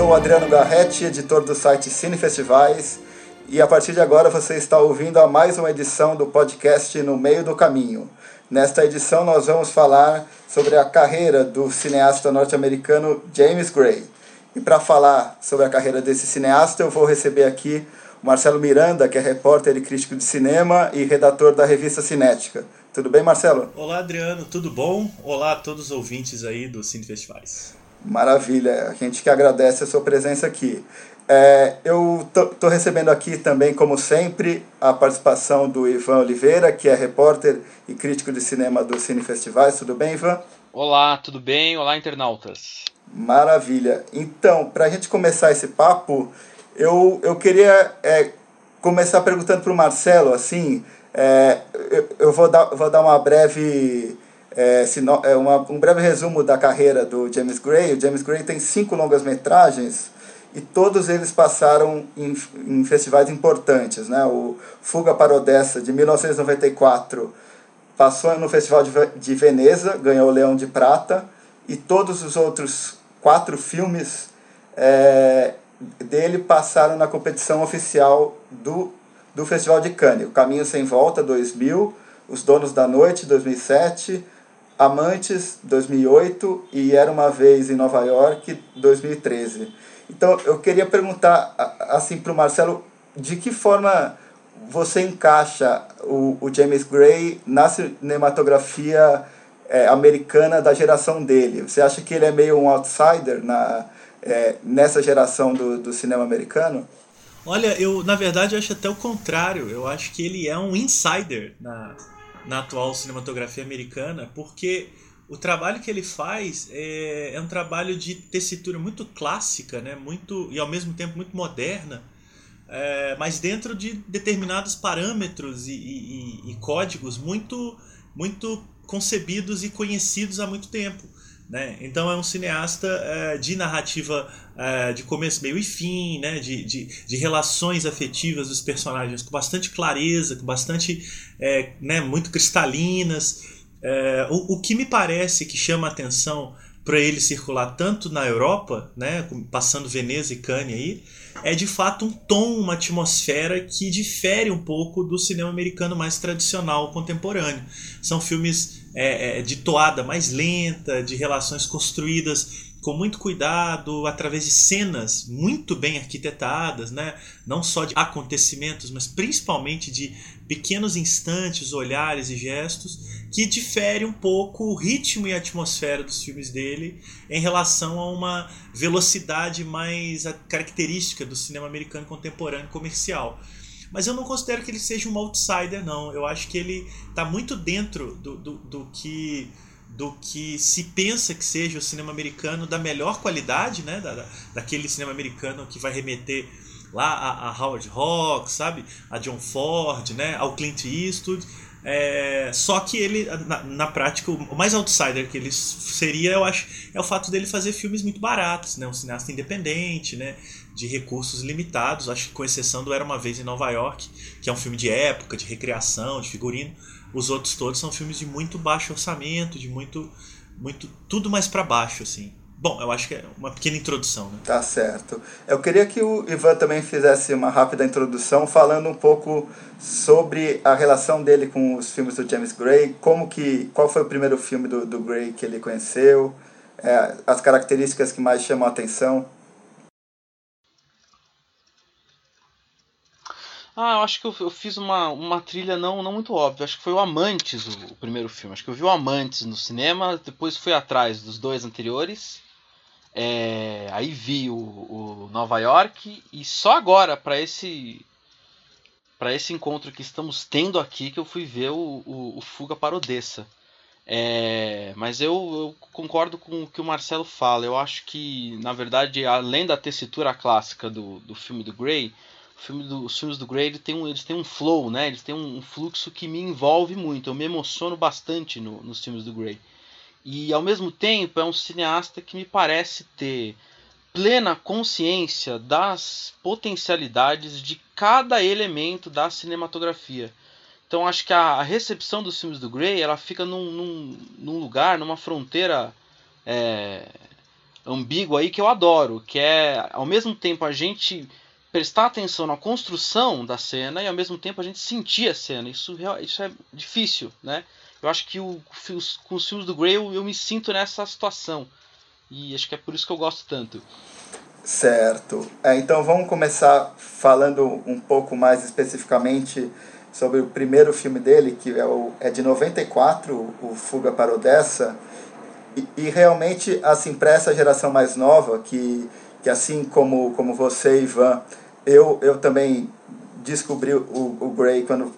sou o Adriano Garretti, editor do site Cine Festivais, e a partir de agora você está ouvindo a mais uma edição do podcast No Meio do Caminho. Nesta edição nós vamos falar sobre a carreira do cineasta norte-americano James Gray. E para falar sobre a carreira desse cineasta, eu vou receber aqui o Marcelo Miranda, que é repórter e crítico de cinema e redator da revista Cinética. Tudo bem, Marcelo? Olá, Adriano, tudo bom? Olá a todos os ouvintes aí do Cine Festivais. Maravilha, a gente que agradece a sua presença aqui. É, eu estou recebendo aqui também, como sempre, a participação do Ivan Oliveira, que é repórter e crítico de cinema do Cine Festivais. Tudo bem, Ivan? Olá, tudo bem? Olá, internautas. Maravilha. Então, para a gente começar esse papo, eu, eu queria é, começar perguntando para o Marcelo, assim, é, eu, eu vou, dar, vou dar uma breve é, é, uma, um breve resumo da carreira do James Gray. O James Gray tem cinco longas-metragens e todos eles passaram em, em festivais importantes. Né? O Fuga para Odessa, de 1994, passou no Festival de, de Veneza, ganhou o Leão de Prata, e todos os outros quatro filmes é, dele passaram na competição oficial do, do Festival de Cannes. O Caminho Sem Volta, 2000, Os Donos da Noite, 2007, Amantes, 2008 e Era Uma Vez em Nova York, 2013. Então, eu queria perguntar assim para o Marcelo, de que forma você encaixa o, o James Gray na cinematografia é, americana da geração dele? Você acha que ele é meio um outsider na, é, nessa geração do, do cinema americano? Olha, eu na verdade eu acho até o contrário. Eu acho que ele é um insider na, na atual cinematografia americana, porque o trabalho que ele faz é, é um trabalho de tessitura muito clássica, né? muito e ao mesmo tempo muito moderna, é, mas dentro de determinados parâmetros e, e, e, códigos muito, muito concebidos e conhecidos há muito tempo. Né? Então é um cineasta é, de narrativa é, de começo, meio e fim, né? de, de, de, relações afetivas dos personagens com bastante clareza, com bastante. É, né? muito cristalinas. É, o, o que me parece que chama a atenção para ele circular tanto na Europa, né? passando Veneza e Cannes aí, é de fato um tom, uma atmosfera que difere um pouco do cinema americano mais tradicional contemporâneo. São filmes é, é, de toada mais lenta, de relações construídas com muito cuidado, através de cenas muito bem arquitetadas, né? não só de acontecimentos, mas principalmente de pequenos instantes, olhares e gestos, que difere um pouco o ritmo e a atmosfera dos filmes dele em relação a uma velocidade mais característica do cinema americano contemporâneo comercial. Mas eu não considero que ele seja um outsider, não. Eu acho que ele está muito dentro do, do, do, que do que se pensa que seja o cinema americano da melhor qualidade, né? Da, daquele cinema americano que vai remeter lá a, a Howard Hawks, sabe? A John Ford, né? Ao Clint Eastwood. É, só que ele, na, na, prática, o mais outsider que ele seria, eu acho, é o fato dele fazer filmes muito baratos, né? Um cineasta independente, né? de recursos limitados, acho que com exceção do Era Uma Vez em Nova York, que é um filme de época, de recreação, de figurino. Os outros todos são filmes de muito baixo orçamento, de muito. muito tudo mais para baixo, assim. Bom, eu acho que é uma pequena introdução. Né? Tá certo. Eu queria que o Ivan também fizesse uma rápida introdução, falando um pouco sobre a relação dele com os filmes do James Gray, como que, qual foi o primeiro filme do, do Gray que ele conheceu, é, as características que mais chamam a atenção. Ah, eu acho que eu, eu, fiz uma, uma trilha não, não muito óbvia. Acho que foi o Amantes o, o, primeiro filme. Acho que eu vi o Amantes no cinema, depois fui atrás dos dois anteriores. É, aí vi o, o, Nova York e só agora para esse para esse encontro que estamos tendo aqui que eu fui ver o, o, o Fuga para Odessa. É, mas eu, eu, concordo com o que o Marcelo fala. Eu acho que, na verdade, além da tessitura clássica do, do filme do Grey, filme do, os filmes do Gray tem um, eles têm um flow, né? Eles têm um, fluxo que me envolve muito. Eu me emociono bastante no, nos filmes do Gray. E ao mesmo tempo é um cineasta que me parece ter plena consciência das potencialidades de cada elemento da cinematografia. Então acho que a, recepção dos filmes do Gray ela fica num, num, num lugar, numa fronteira é, ambíguo aí que eu adoro, que é ao mesmo tempo a gente prestar atenção na construção da cena e ao mesmo tempo a gente sentir a cena. Isso, isso é difícil, né? Eu acho que o, os, com os filmes do Grey eu, eu me sinto nessa situação. E acho que é por isso que eu gosto tanto. Certo. É, então vamos começar falando um pouco mais especificamente sobre o primeiro filme dele, que é, o, é de 94, o Fuga para Odessa. E, e realmente, assim, para essa geração mais nova, que, que assim como, como você, Ivan, eu, eu também descobri o, o Grey quando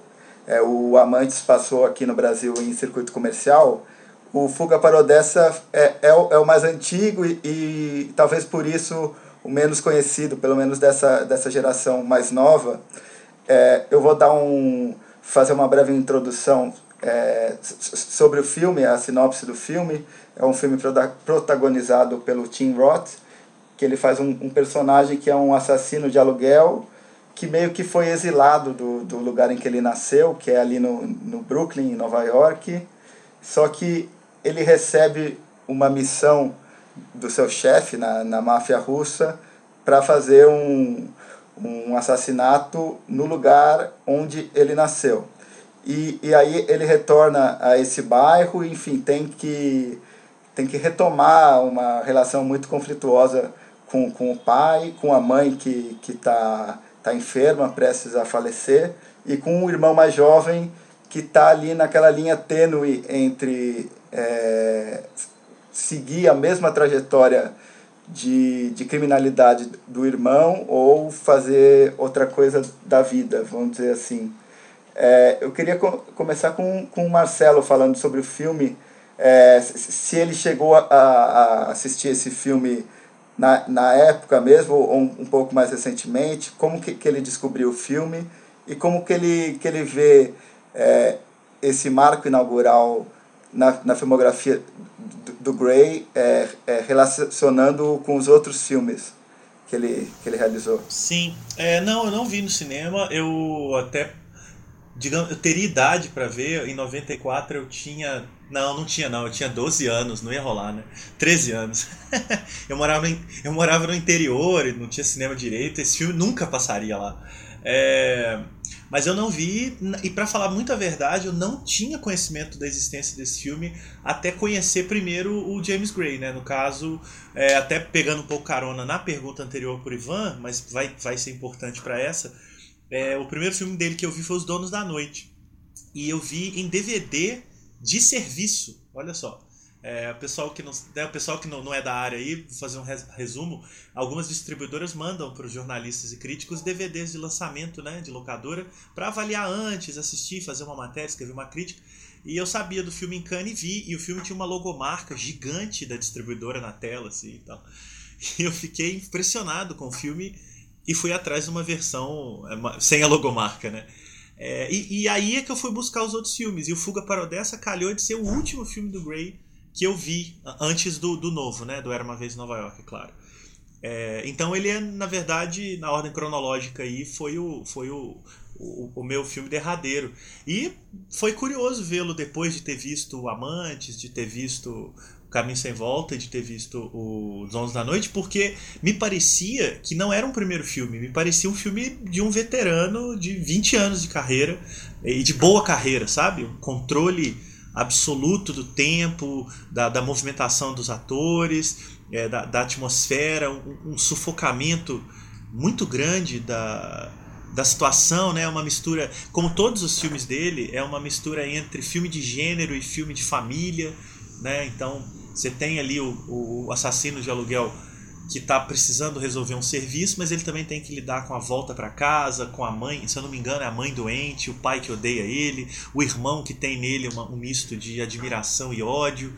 é, o Amantes passou aqui no Brasil em circuito comercial. O Fuga para Odessa é, é, o, é o mais antigo e, e talvez por isso o menos conhecido, pelo menos dessa, dessa geração mais nova. É, eu vou dar um, fazer uma breve introdução é, sobre o filme, a sinopse do filme. É um filme protagonizado pelo Tim Roth, que ele faz um, um personagem que é um assassino de aluguel que meio que foi exilado do, do lugar em que ele nasceu, que é ali no, no Brooklyn, em Nova York. Só que ele recebe uma missão do seu chefe na, na máfia russa para fazer um, um assassinato no lugar onde ele nasceu. E, e aí ele retorna a esse bairro, enfim, tem que, tem que retomar uma relação muito conflituosa com, com o pai, com a mãe que está tá enferma, prestes a falecer, e com o irmão mais jovem que está ali naquela linha tênue entre é, seguir a mesma trajetória de, de criminalidade do irmão ou fazer outra coisa da vida, vamos dizer assim. É, eu queria co começar com, com o Marcelo falando sobre o filme, é, se ele chegou a, a, assistir esse filme na, na época mesmo, ou um, um pouco mais recentemente, como que, que ele descobriu o filme e como que ele, que ele vê é, esse marco inaugural na, na filmografia do, do Gray, é, é, relacionando com os outros filmes que ele, que ele realizou. Sim, é, não, eu não vi no cinema, eu até, digamos, eu teria idade para ver, em 94 eu tinha, não, não tinha não, eu tinha 12 anos, não ia rolar, né, 13 anos, eu, morava no, eu morava no interior, não tinha cinema direito, esse filme nunca passaria lá, é... Mas eu não vi, e para falar muita verdade, eu não tinha conhecimento da existência desse filme até conhecer primeiro o James Gray, né? No caso, é, até pegando um pouco carona na pergunta anterior por Ivan, mas vai, vai ser importante para essa. É, o primeiro filme dele que eu vi foi Os Donos da Noite. E eu vi em DVD de serviço, olha só. É, o pessoal que, não, né, pessoal que não, não é da área aí, vou fazer um resumo, algumas distribuidoras mandam para os jornalistas e críticos DVDs de lançamento né, de locadora para avaliar antes, assistir, fazer uma matéria, escrever uma crítica. E eu sabia do filme em Cannes e vi, e o filme tinha uma logomarca gigante da distribuidora na tela, assim, e tal. E eu fiquei impressionado com o filme e fui atrás de uma versão é, sem a logomarca, né? É, e, e, aí é que eu fui buscar os outros filmes. E o Fuga para Odessa calhou de ser o último filme do Gray que eu vi antes do, do novo, né? Do Era Uma Vez em Nova York, é claro. É, então ele é, na verdade, na ordem cronológica aí, foi o, foi o, o, o meu filme derradeiro. E foi curioso vê-lo depois de ter visto Amantes, de ter visto Caminho Sem Volta, de ter visto Os Onze da Noite, porque me parecia que não era um primeiro filme, me parecia um filme de um veterano de 20 anos de carreira e de boa carreira, sabe? Um controle absoluto do tempo, da, da movimentação dos atores, é, da, da, atmosfera, um, um, sufocamento muito grande da, da situação, né? Uma mistura, como todos os filmes dele, é uma mistura entre filme de gênero e filme de família, né? Então você tem ali o, o assassino de aluguel que está precisando resolver um serviço, mas ele também tem que lidar com a volta para casa, com a mãe, se eu não me engano, é a mãe doente, o pai que odeia ele, o irmão que tem nele uma, um misto de admiração e ódio.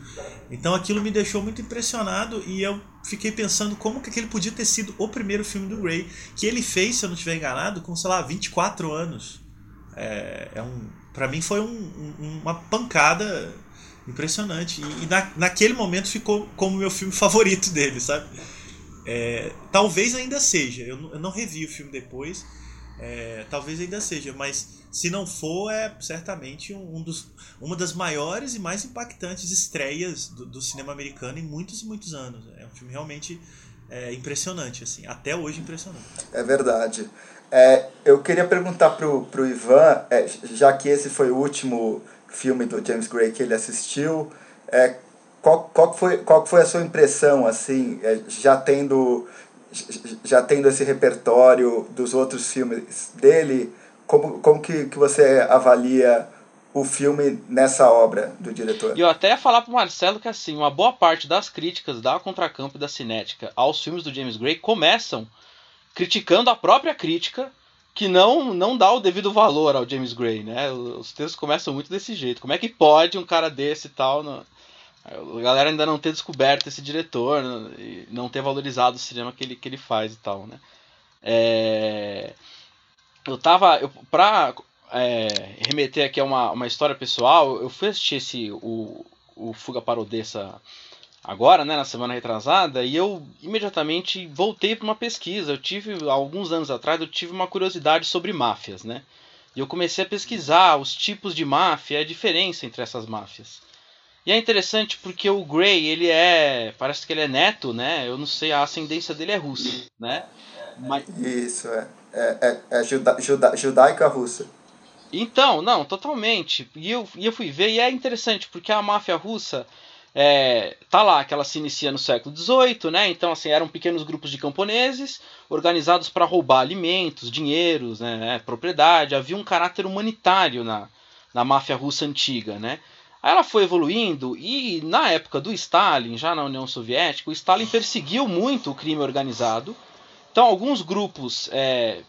Então aquilo me deixou muito impressionado e eu fiquei pensando como que aquele podia ter sido o primeiro filme do Ray, que ele fez, se eu não estiver enganado, com, sei lá, 24 anos. É, é um, para mim foi um, um, uma pancada impressionante. E, e na, naquele momento ficou como meu filme favorito dele, sabe? É, talvez ainda seja. Eu, eu, não revi o filme depois, É, talvez ainda seja, mas se não for, é certamente um, dos, uma das maiores e mais impactantes estreias do, do cinema americano em muitos e muitos anos. É um filme realmente é, impressionante, assim, até hoje impressionante. É verdade. É, eu queria perguntar pro, pro Ivan, é, já que esse foi o último filme do James Gray que ele assistiu, é, qual, qual, foi, qual foi a sua impressão, assim, é, já tendo já tendo esse repertório dos outros filmes dele, como, como que, que você avalia o filme nessa obra do diretor? E eu até ia falar pro Marcelo que assim, uma boa parte das críticas da Contracampo e da Cinética aos filmes do James Gray começam criticando a própria crítica que não não dá o devido valor ao James Gray, né? Os textos começam muito desse jeito. Como é que pode um cara desse e tal, no... a galera ainda não ter descoberto esse diretor, e não ter valorizado o cinema que ele, que ele faz e tal, né? É... Eu tava, eu, pra é, remeter aqui a uma, uma história pessoal, eu fui assistir esse, o, o Fuga para Odessa agora, né, na semana retrasada, e eu imediatamente voltei para uma pesquisa. Eu tive, alguns anos atrás, eu tive uma curiosidade sobre máfias, né? E eu comecei a pesquisar os tipos de máfia, a diferença entre essas máfias. E é interessante porque o Gray, ele é, parece que ele é neto, né? Eu não sei, a ascendência dele é russa, né? Mas... Isso, é. É, é, é juda, juda, judaica russa. Então, não, totalmente. E eu, e eu fui ver, e é interessante, porque a máfia russa é, tá lá, que ela se inicia no século XVIII, né? Então, assim, eram pequenos grupos de camponeses organizados para roubar alimentos, dinheiros, né, né, propriedade. Havia um caráter humanitário na, na máfia russa antiga, né? Aí ela foi evoluindo e na época do Stalin, já na União Soviética, o Stalin perseguiu muito o crime organizado. Então, alguns grupos é,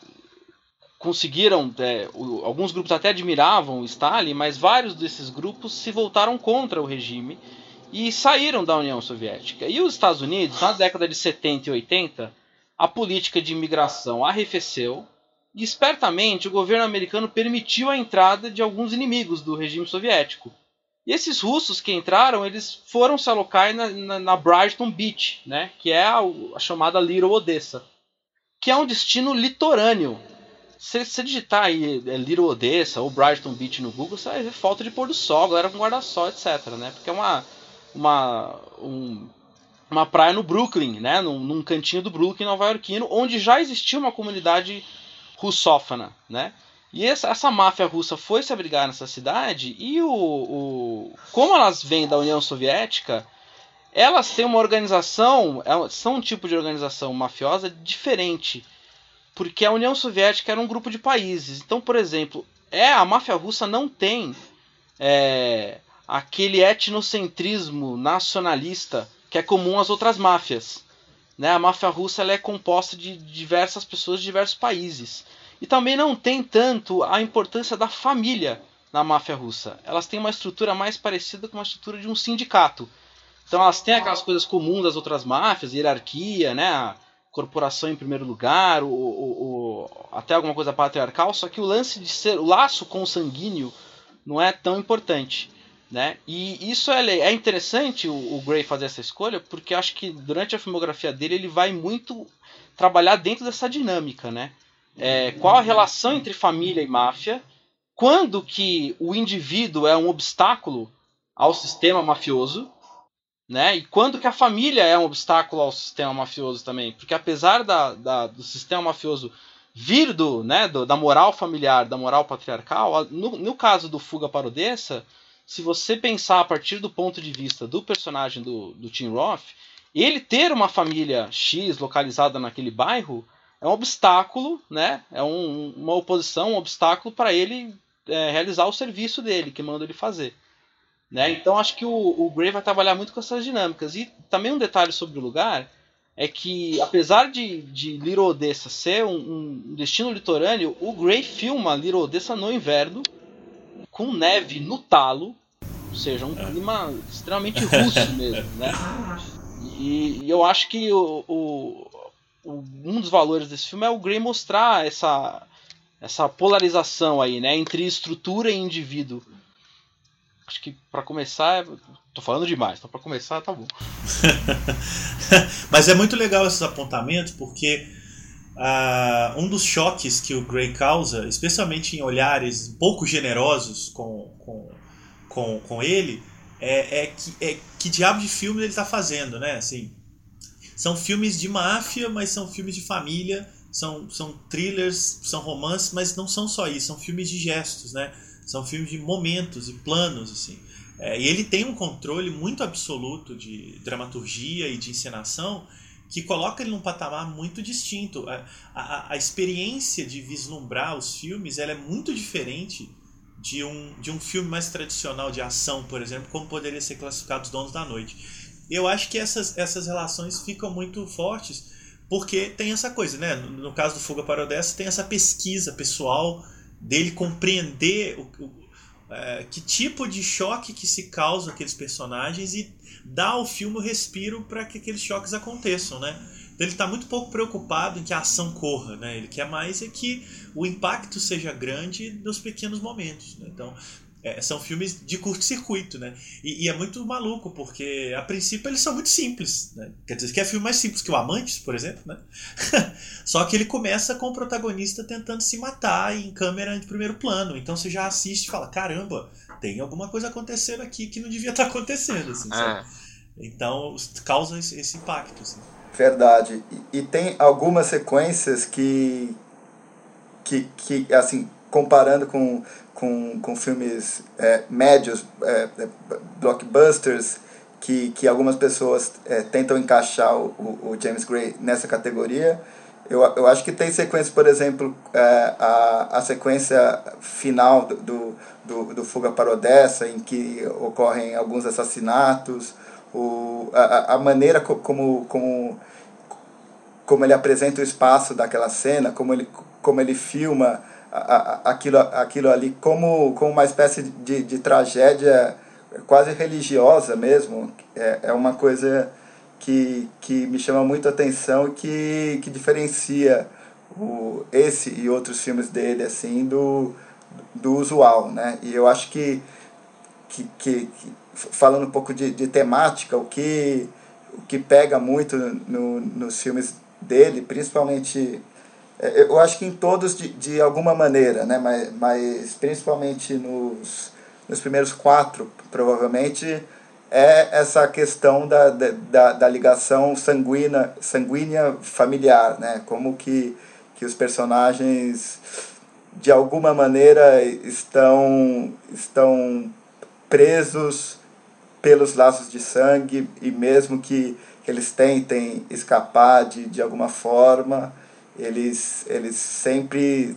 conseguiram, é, o, alguns grupos até admiravam o Stalin, mas vários desses grupos se voltaram contra o regime e saíram da União Soviética. E os Estados Unidos, na década de 70 e 80, a política de imigração arrefeceu e espertamente o governo americano permitiu a entrada de alguns inimigos do regime soviético. E esses russos que entraram, eles foram se alocar na, na, na Brighton Beach, né, que é a, a, chamada Little Odessa, que é um destino litorâneo. Se você digitar aí é, Little Odessa ou Brighton Beach no Google, você vai ver falta de pôr do sol, galera com guarda-sol, etc. Né? Porque é uma, uma, um, uma praia no Brooklyn, né? Num, num cantinho do Brooklyn nova-iorquino, onde já existia uma comunidade russófona, né? E essa, essa máfia russa foi se abrigar nessa cidade e o, o, como elas vêm da União Soviética, elas têm uma organização, é são um tipo de organização mafiosa diferente, porque a União Soviética era um grupo de países. Então, por exemplo, é a máfia russa não tem é, aquele etnocentrismo nacionalista que é comum às outras máfias. Né? A máfia russa ela é composta de diversas pessoas de diversos países. E também não tem tanto a importância da família na máfia russa. Elas têm uma estrutura mais parecida com uma estrutura de um sindicato. Então elas têm aquelas coisas comuns das outras máfias, hierarquia, né? A corporação em primeiro lugar, o, o, o, até alguma coisa patriarcal, só que o lance de ser o laço consanguíneo não é tão importante. Né? E isso é, é interessante o, o Gray fazer essa escolha, porque acho que durante a filmografia dele ele vai muito trabalhar dentro dessa dinâmica, né? É, qual a relação entre família e máfia? Quando que o indivíduo é um obstáculo ao sistema mafioso, né? E quando que a família é um obstáculo ao sistema mafioso também? Porque apesar da, da do sistema mafioso vir do, né, do, da moral familiar, da moral patriarcal, no, no caso do Fuga para Odessa, se você pensar a partir do ponto de vista do personagem do, do Tim Roth, ele ter uma família X localizada naquele bairro é um obstáculo, né? É um, uma oposição, um obstáculo para ele é, realizar o serviço dele, que manda ele fazer. Né? Então acho que o, o Gray vai trabalhar muito com essas dinâmicas. E também um detalhe sobre o lugar é que, apesar de, de Little Odessa ser um, um destino litorâneo, o Gray filma Little Odessa no inverno com neve no talo, ou seja, um é. clima extremamente russo mesmo, né? E, e eu acho que o, o, o, um dos valores desse filme é o Gray mostrar essa, essa polarização aí, né, entre estrutura e indivíduo. Acho que para começar, tô falando demais, então para começar tá bom. Mas é muito legal esses apontamentos porque uh, um dos choques que o Grey causa, especialmente em olhares pouco generosos com, com, com, com ele, é, é, que, é que diabo de filme ele está fazendo, né? Assim, são filmes de máfia, mas são filmes de família, são, são thrillers, são romances, mas não são só isso, são filmes de gestos, né? São filmes de momentos e planos, assim. É, e ele tem um controle muito absoluto de dramaturgia e de encenação que coloca ele num patamar muito distinto. A, a, a experiência de vislumbrar os filmes ela é muito diferente de um, de um filme mais tradicional de ação, por exemplo, como poderia ser classificado Os Donos da Noite. Eu acho que essas, essas relações ficam muito fortes porque tem essa coisa, né? No, no caso do Fuga para Odessa, tem essa pesquisa pessoal dele compreender o, o é, que tipo de choque que se causa aqueles personagens e dar ao filme o respiro para que aqueles choques aconteçam, né? Então ele está muito pouco preocupado em que a ação corra, né? Ele quer mais é que o impacto seja grande nos pequenos momentos. Né? Então é, são filmes de curto-circuito, né? E, e, é muito maluco, porque a princípio eles são muito simples, né? Quer dizer, que é filme mais simples que o Amantes, por exemplo, né? Só que ele começa com o protagonista tentando se matar em câmera de primeiro plano. Então você já assiste e fala, caramba, tem alguma coisa acontecendo aqui que não devia estar acontecendo, assim, é. Então causa esse, esse impacto, assim. Verdade. E, e tem algumas sequências que, que, que assim, comparando com com, com filmes é, médios, é, é, blockbusters, que, que algumas pessoas é, tentam encaixar o, o, James Gray nessa categoria. Eu, eu acho que tem sequências, por exemplo, é, a, a sequência final do, do, do Fuga para Odessa, em que ocorrem alguns assassinatos, o, a, a maneira como, como, como ele apresenta o espaço daquela cena, como ele, como ele filma aquilo, aquilo ali como, como uma espécie de, de tragédia quase religiosa mesmo. É, é uma coisa que, que me chama muito a atenção e que, que diferencia o, esse e outros filmes dele assim do, do usual. Né? E eu acho que, que, que, falando um pouco de, de temática, o que, o que pega muito no, nos filmes dele, principalmente é, eu acho que em todos de, de alguma maneira, né? mas, mas principalmente nos, nos primeiros quatro, provavelmente, é essa questão da, da, da ligação sanguínea, sanguínea familiar, né? como que, que os personagens de alguma maneira estão, estão presos pelos laços de sangue e mesmo que eles tentem escapar de, de alguma forma, eles, eles sempre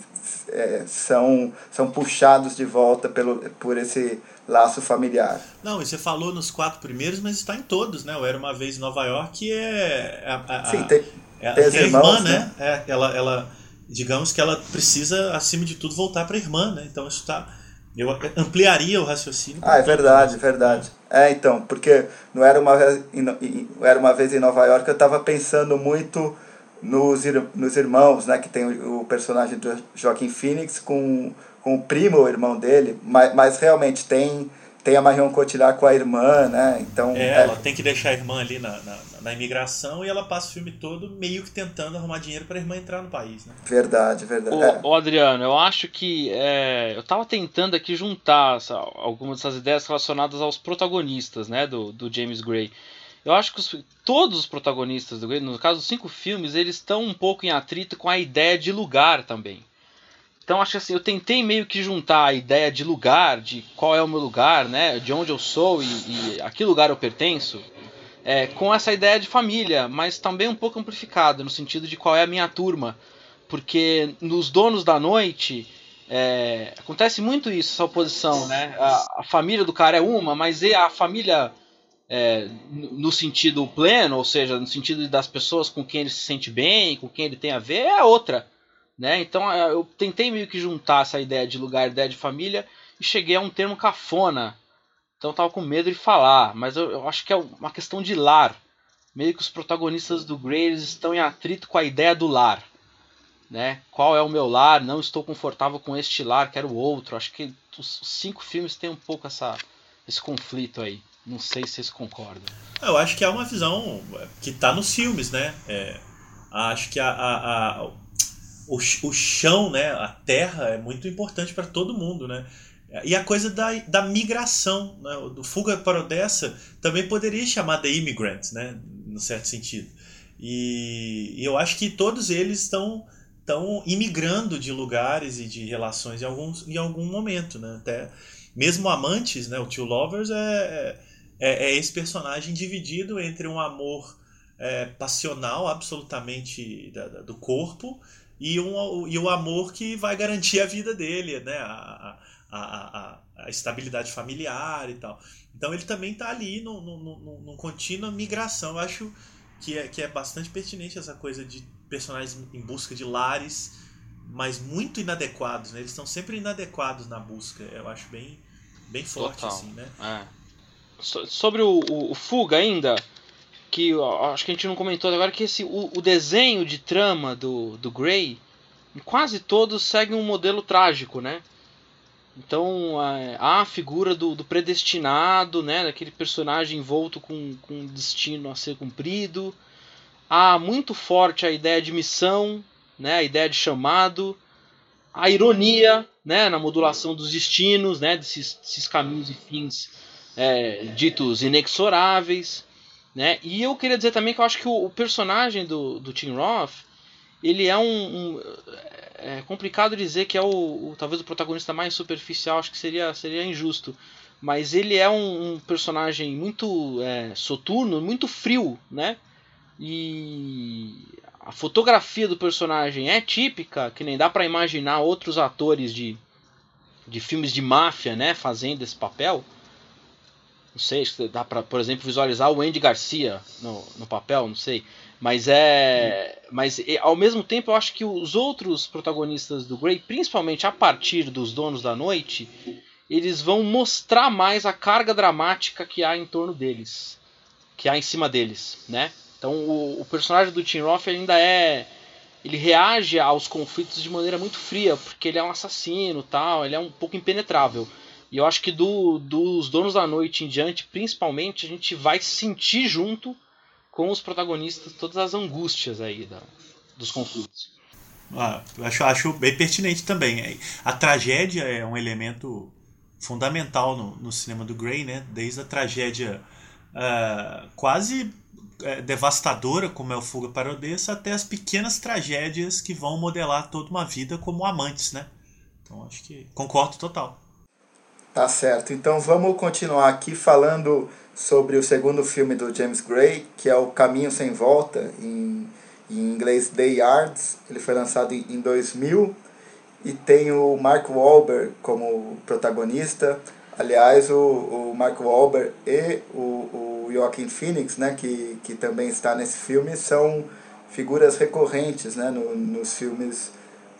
é, são, são puxados de volta pelo, por esse laço familiar. Não, e você falou nos quatro primeiros, mas está em todos, né? O Era Uma Vez em Nova York é... A, a, Sim, tem, é, tem, tem a irmã, né? né? É, ela, ela, digamos que ela precisa, acima de tudo, voltar para a irmã, né? Então isso está... Eu ampliaria o raciocínio. Ah, é verdade, é verdade. É, então, porque não era uma vez em, era uma vez em Nova York, eu estava pensando muito nos, nos irmãos, né, que tem o, o personagem do Joaquim Phoenix com, com o primo, o irmão dele, mas, mas realmente tem tem a Marion Cotillard com a irmã, né? Então, é, é, ela tem que deixar a irmã ali na, na, na, imigração e ela passa o filme todo meio que tentando arrumar dinheiro para a irmã entrar no país, né? Verdade, verdade. Ô, é. ô Adriano, eu acho que é, eu estava tentando aqui juntar essa, algumas dessas ideias relacionadas aos protagonistas, né, do, do James Gray. Eu acho que os, todos os protagonistas do no caso dos cinco filmes, eles estão um pouco em atrito com a ideia de lugar também. Então acho que assim, eu tentei meio que juntar a ideia de lugar, de qual é o meu lugar, né, de onde eu sou e, e a que lugar eu pertenço, é, com essa ideia de família, mas também um pouco amplificada no sentido de qual é a minha turma, porque nos Donos da Noite é, acontece muito isso, essa oposição, né? A, a, família do cara é uma, mas a família é, no sentido pleno, ou seja, no sentido das pessoas com quem ele se sente bem, com quem ele tem a ver, é outra. Né? Então é, eu tentei meio que juntar essa ideia de lugar, ideia de família, e cheguei a um termo cafona. Então eu tava com medo de falar, mas eu, eu acho que é uma questão de lar. Meio que os protagonistas do Grey estão em atrito com a ideia do lar. Né? Qual é o meu lar? Não estou confortável com este lar, quero outro. Acho que os cinco filmes têm um pouco essa, esse conflito aí. Não sei se vocês concordam. Eu acho que é uma visão que está nos filmes, né? É, acho que a, a, a, o, o chão, né, a terra é muito importante para todo mundo, né? E a coisa da, da migração, né? do Fuga para Odessa também poderia chamar de immigrant, né? no certo sentido. E, e eu acho que todos eles estão estão imigrando de lugares e de relações em, alguns, em algum momento, né? Até mesmo amantes, né? O Tio Lovers é, é, é esse personagem dividido entre um amor é, passional absolutamente da, da, do corpo e, um, e o amor que vai garantir a vida dele, né? A, a, a, a estabilidade familiar e tal. Então ele também está ali no, no contínua migração. Eu acho que é, que é bastante pertinente essa coisa de personagens em busca de lares, mas muito inadequados, né? Eles estão sempre inadequados na busca. Eu acho bem, bem forte, Total. assim, né? É. So, sobre o, o, o, Fuga ainda, que ó, acho que a gente não comentou agora, que esse, o, o desenho de trama do, do Grey, quase todos seguem um modelo trágico, né? Então há a figura do, do, predestinado, né, daquele personagem envolto com, com destino a ser cumprido. Há muito forte a ideia de missão, né, a ideia de chamado, a ironia né, na modulação dos destinos, né, desses, desses caminhos e fins é, ditos inexoráveis. Né? E eu queria dizer também que eu acho que o, o personagem do, do Tim Roth ele é um, um é complicado dizer que é o, o, talvez o protagonista mais superficial, acho que seria, seria injusto. Mas ele é um, um personagem muito é, soturno, muito frio, né? E a fotografia do personagem é típica, que nem dá para imaginar outros atores de, de filmes de máfia, né, fazendo esse papel. Não sei, dá para, por exemplo, visualizar o Andy Garcia no, no papel, não sei. Mas é. Mas ao mesmo tempo eu acho que os outros protagonistas do Grey, principalmente a partir dos Donos da Noite, eles vão mostrar mais a carga dramática que há em torno deles. Que há em cima deles, né? Então o, o personagem do Tim Roth ainda é. Ele reage aos conflitos de maneira muito fria, porque ele é um assassino tal, ele é um pouco impenetrável. E eu acho que do, dos Donos da Noite em diante, principalmente, a gente vai sentir junto com os protagonistas todas as angústias aí da, dos conflitos. Ah, eu acho, acho bem pertinente também. A tragédia é um elemento fundamental no, no cinema do Gray, né? Desde a tragédia uh, quase uh, devastadora, como é o Fuga para Odessa, até as pequenas tragédias que vão modelar toda uma vida como amantes, né? Então acho que concordo total. Tá certo. Então vamos continuar aqui falando sobre o segundo filme do James Gray, que é O Caminho Sem Volta, em, em inglês The Yards. Ele foi lançado em, em 2000 e tem o Mark Wahlberg como protagonista. Aliás, o, o Mark Wahlberg e o, o Joaquin Phoenix, né, que, que também está nesse filme, são figuras recorrentes né, no, nos filmes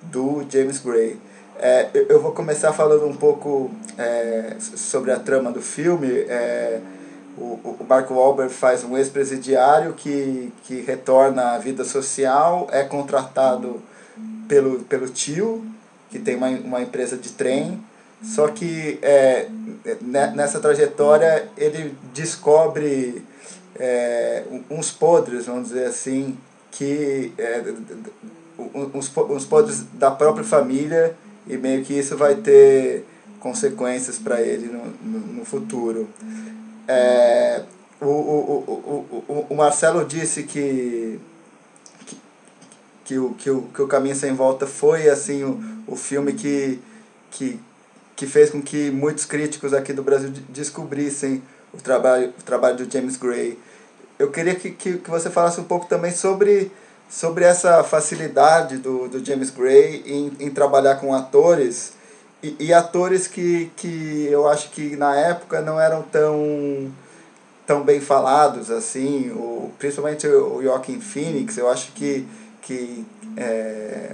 do James Gray. É, eu vou começar falando um pouco é, sobre a trama do filme. É, o, o Mark Wahlberg faz um ex-presidiário que, que retorna à vida social, é contratado pelo, pelo tio, que tem uma, uma empresa de trem, só que é, né, nessa trajetória ele descobre é, uns podres, vamos dizer assim, que é, uns, uns podres da própria família e meio que isso vai ter consequências para ele no, no, no futuro. É, o, o, o, o, Marcelo disse que, que, que, o, que, o, que o Caminho Sem Volta foi assim o, o filme que, que, que fez com que muitos críticos aqui do Brasil descobrissem o trabalho, o trabalho do James Gray. Eu queria que, que, que você falasse um pouco também sobre, sobre essa facilidade do, do James Gray em, em trabalhar com atores e, e, atores que, que eu acho que na época não eram tão, tão bem falados assim, o, principalmente o Joaquin Phoenix, eu acho que, que é,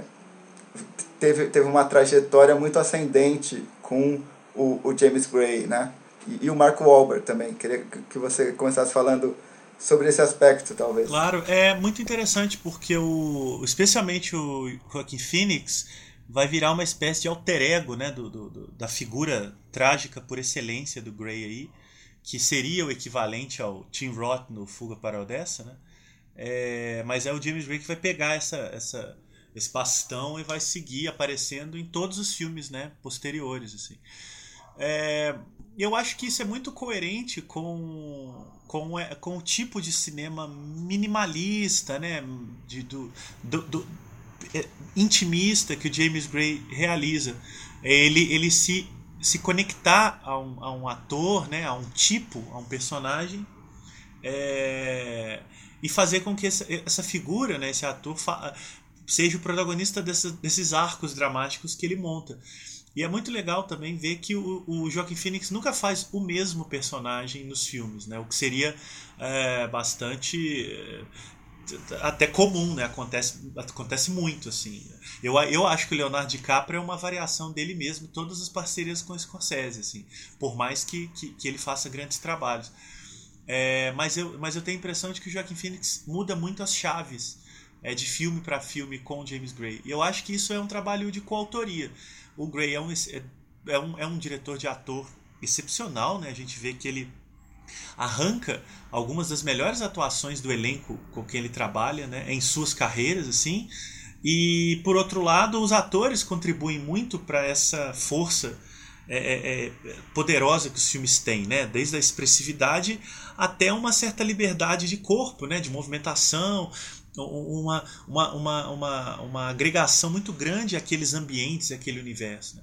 teve, teve uma trajetória muito ascendente com o, o James Gray, né? E, e o Mark Wahlberg também. Queria que você começasse falando sobre esse aspecto, talvez. Claro, é muito interessante porque o, especialmente o Joaquin Phoenix vai virar uma espécie de alter ego né, do, do, da figura trágica por excelência do Grey aí, que seria o equivalente ao Tim Roth no Fuga para Odessa, né? É, mas é o James Gray que vai pegar essa, essa, esse bastão e vai seguir aparecendo em todos os filmes né, posteriores. Assim. É, eu acho que isso é muito coerente com, com, é, com o tipo de cinema minimalista, né, de, do, do, do é, intimista que o James Gray realiza. Ele, ele se, se conectar a um, a um ator, né, a um tipo, a um personagem, é, e fazer com que essa, essa figura, né, esse ator, seja o protagonista dessa, desses arcos dramáticos que ele monta. E é muito legal também ver que o, o Joaquin Phoenix nunca faz o mesmo personagem nos filmes, né? O que seria é, bastante é, até comum, né? Acontece, acontece muito, assim. Eu, eu acho que o Leonardo DiCaprio é uma variação dele mesmo, todas as parcerias com o Scorsese, assim. Por mais que, que, que ele faça grandes trabalhos. É, mas, eu, mas eu tenho a impressão de que o Joaquin Phoenix muda muito as chaves é, de filme para filme com James Gray. E eu acho que isso é um trabalho de coautoria. O Gray é um, é, é, um, é um diretor de ator excepcional, né? A gente vê que ele arranca algumas das melhores atuações do elenco com quem ele trabalha, né? Em suas carreiras, assim. E por outro lado, os atores contribuem muito para essa força é, é, é, poderosa que os filmes têm, né? Desde a expressividade até uma certa liberdade de corpo, né? De movimentação, uma, uma, uma, uma, uma agregação muito grande àqueles ambientes, àquele universo. Né?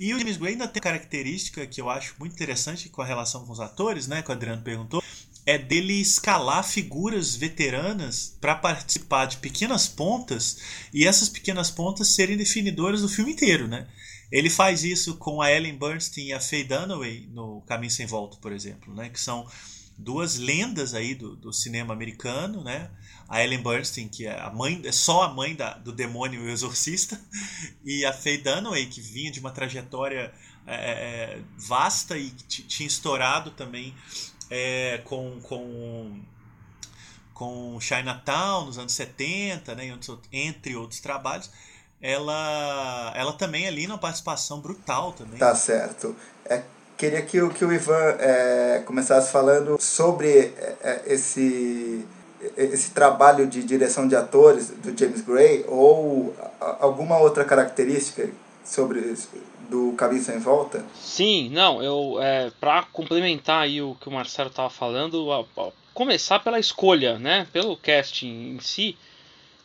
E o James Gray ainda tem uma característica que eu acho muito interessante com a relação com os atores, né, que o Adriano perguntou, é dele escalar figuras veteranas para participar de pequenas pontas e essas pequenas pontas serem definidoras do filme inteiro, né? Ele faz isso com a Ellen Bernstein e a Faye Dunaway no Caminho Sem Volta, por exemplo, né? Que são duas lendas aí do, do cinema americano, né? A Ellen Bernstein, que é a mãe, é só a mãe da, do demônio e o exorcista, e a Faye Dunaway, que vinha de uma trajetória é, é vasta e tinha estourado também é, com, com, com Chinatown nos anos 70, né, entre outros trabalhos. Ela, ela também ali na participação brutal também. Tá certo. É, queria que, que o Ivan é, começasse falando sobre é, é esse esse trabalho de direção de atores do James Gray ou alguma outra característica sobre do Caminho Sem Volta? Sim, não, eu é, para complementar aí o que o Marcelo estava falando, a, a, começar pela escolha, né, pelo casting em si,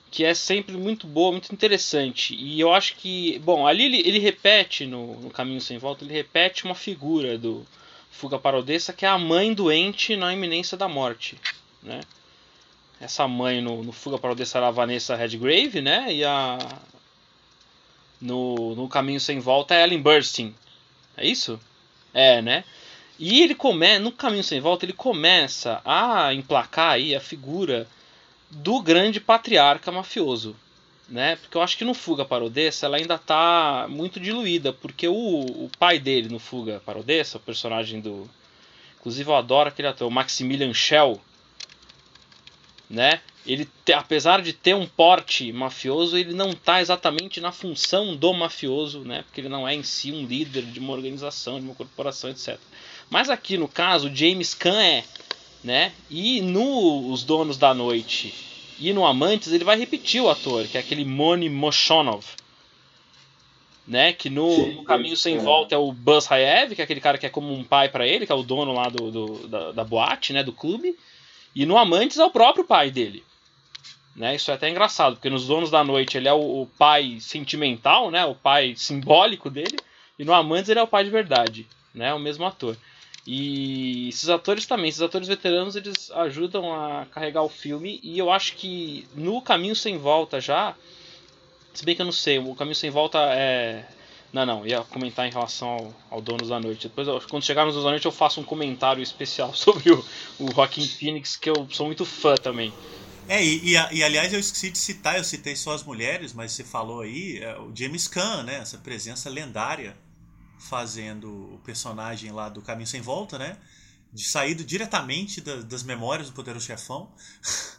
que é sempre muito boa, muito interessante. E eu acho que, bom, ali ele, ele repete no, no Caminho Sem Volta, ele repete uma figura do Fuga para Odessa, que é a mãe doente na iminência da morte, né? Essa mãe no, no Fuga para Odessa era a Vanessa Redgrave, né? E a. No, no Caminho Sem Volta é Ellen Burstyn. É isso? É, né? E ele começa. No Caminho Sem Volta, ele começa a emplacar aí a figura do grande patriarca mafioso. Né? Porque eu acho que no Fuga para Odessa ela ainda está muito diluída, porque o, o pai dele no Fuga para Odessa, o personagem do. Inclusive eu adoro aquele ator, o Maximilian Schell, né? Ele, apesar de ter um porte mafioso, ele não está exatamente na função do mafioso, né? Porque ele não é em si um líder de uma organização, de uma corporação, etc. Mas aqui no caso, James Caan é, né? E no Os Donos da Noite e no Amantes ele vai repetir o ator, que é aquele Moni Moshonov, né? Que no, Sim, no Caminho Sem é. Volta é o Buzz Hayev, que é aquele cara que é como um pai para ele, que é o dono lá do, do da, da boate, né? Do clube. E no Amantes é o próprio pai dele. Né? Isso é até engraçado, porque nos Donos da Noite ele é o, o, pai sentimental, né? o pai simbólico dele, e no Amantes ele é o pai de verdade, né? o mesmo ator. E esses atores também, esses atores veteranos, eles ajudam a carregar o filme, e eu acho que no Caminho Sem Volta já, se bem que eu não sei, o Caminho Sem Volta é, não, não, ia comentar em relação ao, ao Donos da Noite. Depois, quando chegar nos Donos da Noite, eu faço um comentário especial sobre o, o Joaquim Phoenix, que eu sou muito fã também. É, e, e, e, aliás eu esqueci de citar, eu citei só as mulheres, mas você falou aí, é, o James Caan, né? Essa presença lendária fazendo o personagem lá do Caminho Sem Volta, né? De saído diretamente da, das memórias do Poderoso Chefão.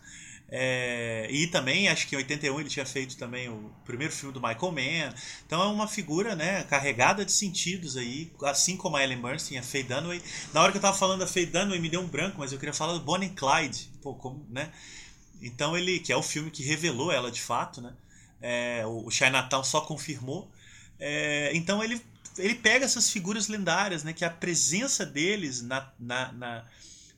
É, e também, acho que em 81 ele tinha feito também o primeiro filme do Michael Mann. Então é uma figura né, carregada de sentidos aí, assim como a Ellen Bernstein, a Faye Dunaway. Na hora que eu tava falando da Faye Dunaway me deu um branco, mas eu queria falar do Bonnie Clyde. Pô, como, né? Então ele, que é o filme que revelou ela de fato, né? É, o Chinatown só confirmou. É, então ele, ele pega essas figuras lendárias, né? Que a presença deles na, na, na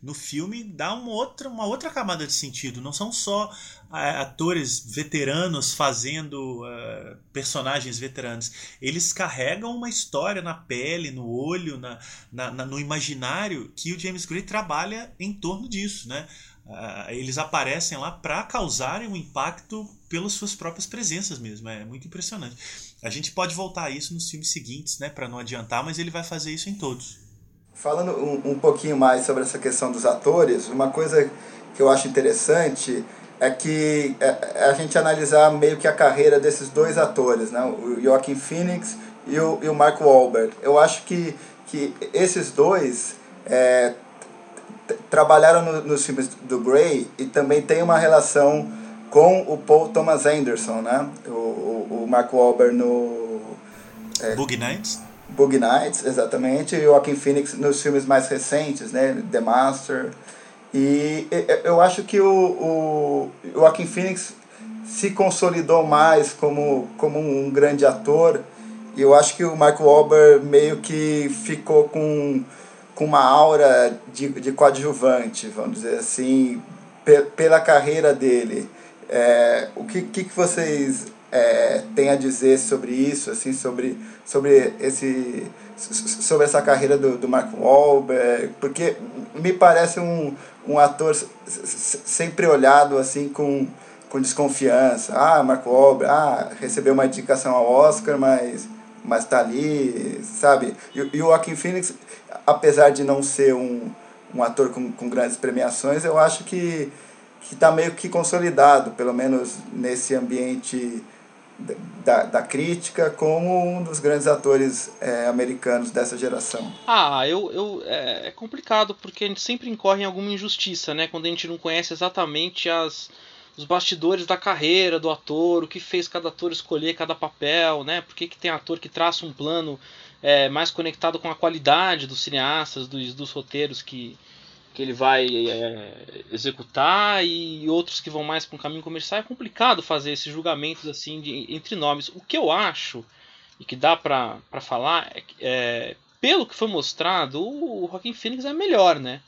no filme dá uma outra, uma outra camada de sentido. Não são só é, atores veteranos fazendo uh, personagens veteranos. Eles carregam uma história na pele, no olho, na, na, na no imaginário que o James Gray trabalha em torno disso. Né? Uh, eles aparecem lá para causarem um impacto pelas suas próprias presenças mesmo. É muito impressionante. A gente pode voltar a isso nos filmes seguintes, né, para não adiantar, mas ele vai fazer isso em todos. Falando um, um pouquinho mais sobre essa questão dos atores, uma coisa que eu acho interessante é que é, é a gente analisar meio que a carreira desses dois atores, né? o Joaquin Phoenix e o, e o Mark Wahlberg. Eu acho que, que esses dois é, trabalharam no, nos filmes do Grey e também tem uma relação com o Paul Thomas Anderson, né? o, o, o Mark Wahlberg no... É, Boogie Nights? Boogie Nights, exatamente, e Joaquin Phoenix nos filmes mais recentes, né, The Master. E eu acho que o, o Joaquin Phoenix se consolidou mais como, como um grande ator. E eu acho que o Mark Wahlberg meio que ficou com, com uma aura de, de coadjuvante, vamos dizer assim, pela carreira dele. É, o que, que vocês é, têm a dizer sobre isso, assim, sobre sobre esse sobre essa carreira do, do Mark Wahlberg, porque me parece um, um ator sempre olhado assim com, com desconfiança. Ah, Mark Wahlberg, ah, recebeu uma indicação ao Oscar, mas mas tá ali, sabe? E, e o Joaquin Phoenix, apesar de não ser um, um ator com, com grandes premiações, eu acho que que está meio que consolidado, pelo menos nesse ambiente da, da crítica como um dos grandes atores é, americanos dessa geração? Ah, eu, eu é, é, complicado porque a gente sempre incorre em alguma injustiça, né? Quando a gente não conhece exatamente as, os bastidores da carreira do ator, o que fez cada ator escolher cada papel, né? Por que, que tem ator que traça um plano é, mais conectado com a qualidade dos cineastas, dos, dos roteiros que, que ele vai é, executar e outros que vão mais para um caminho comercial. É complicado fazer esses julgamentos assim de, entre nomes. O que eu acho e que dá para falar é, é, pelo que foi mostrado, o Joaquim Phoenix é melhor, né?